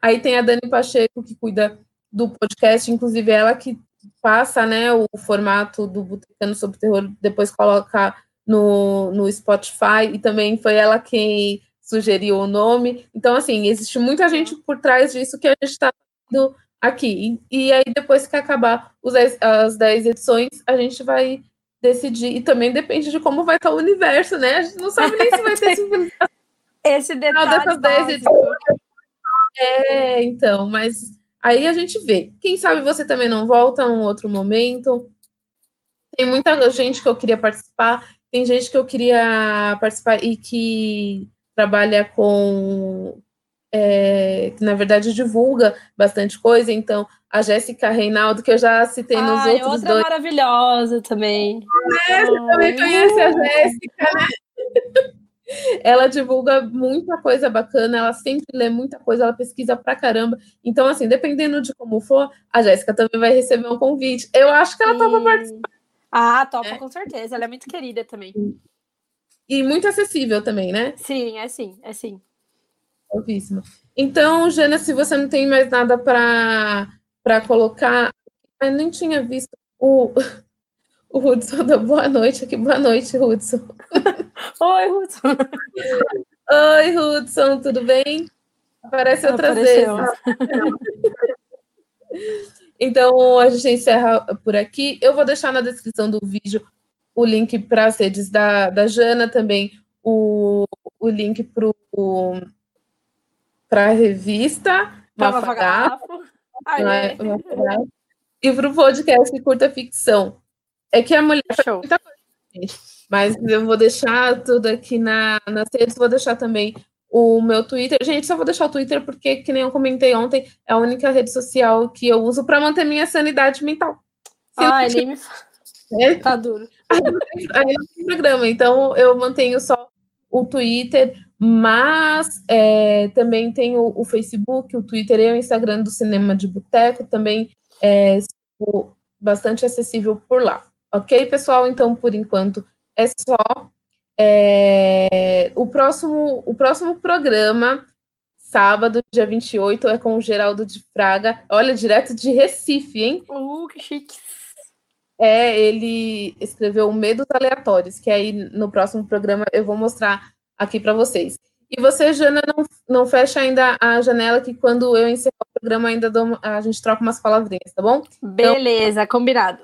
Aí tem a Dani Pacheco que cuida do podcast, inclusive ela que passa né, o formato do Botecano sobre Terror, depois coloca no, no Spotify, e também foi ela quem sugeriu o nome. Então, assim, existe muita gente por trás disso que a gente está vendo aqui. E, e, aí, depois que acabar os, as 10 edições, a gente vai decidir. E também depende de como vai estar o universo, né? A gente não sabe nem se vai ter civilização. Esse *laughs* detalhe dessas 10 edições. É, então, mas aí a gente vê. Quem sabe você também não volta um outro momento. Tem muita gente que eu queria participar, tem gente que eu queria participar e que trabalha com. É, que na verdade divulga bastante coisa, então a Jéssica Reinaldo, que eu já citei nos Ai, outros outra dois. maravilhosa também. Você também conhece a Jéssica, né? *laughs* Ela divulga muita coisa bacana, ela sempre lê muita coisa, ela pesquisa pra caramba. Então, assim, dependendo de como for, a Jéssica também vai receber um convite. Eu acho que ela topa Sim. participar. Ah, topa, É. com certeza. Ela é muito querida também. E muito acessível também, né? Sim, é sim, é sim. Novíssima. Então, Jana, se você não tem mais nada para para colocar, eu nem tinha visto o, *laughs* o Hudson da boa noite aqui. Boa noite, Hudson. *laughs* Oi, Ruth. *laughs* Oi, Hudson, tudo bem? Aparece outras Apareceu. vezes. Então, a gente encerra por aqui. Eu vou deixar na descrição do vídeo o link para as redes da, da Jana, também o, o link para a revista Mafagafo, é? Mafagafo, e para o podcast Curta Ficção. É que a mulher Show. muita coisa, gente. Mas eu vou deixar tudo aqui na, nas redes, vou deixar também o meu Twitter. Gente, só vou deixar o Twitter porque, que nem eu comentei ontem, é a única rede social que eu uso para manter minha sanidade mental. Se não nem me tiver, tá duro. *laughs* aí não tem programa, então eu mantenho só o Twitter, mas é, também tenho o Facebook, o Twitter e o Instagram do Cinema de Boteco, também é bastante acessível por lá. Ok, pessoal? Então, por enquanto, é só. É, o, próximo, o próximo programa, sábado, dia 28, é com o Geraldo de Fraga. Olha, direto de Recife, hein? Uh, que chique. É, ele escreveu Medos Aleatórios, que aí no próximo programa eu vou mostrar aqui para vocês. E você, Jana, não, não fecha ainda a janela, que quando eu encerrar o programa, ainda dou, a gente troca umas palavrinhas, tá bom? Beleza, combinado.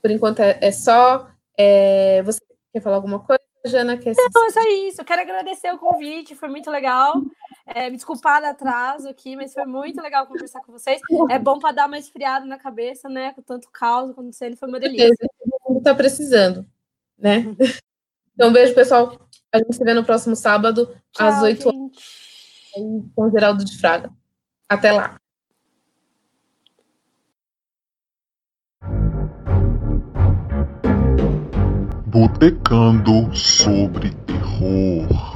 Por enquanto é, é só. É, você quer falar alguma coisa, Jana? Quer Então é só isso. Eu quero agradecer o convite, foi muito legal. É, me desculpar do atraso aqui, mas foi muito legal conversar com vocês. É bom para dar uma esfriada na cabeça, né? Com tanto caos acontecendo, foi uma delícia. todo mundo tá precisando, né? *laughs* Então, beijo, pessoal. A gente se vê no próximo sábado, às Tchau, 8 horas, com Geraldo de Fraga. Até lá. Botecando sobre terror.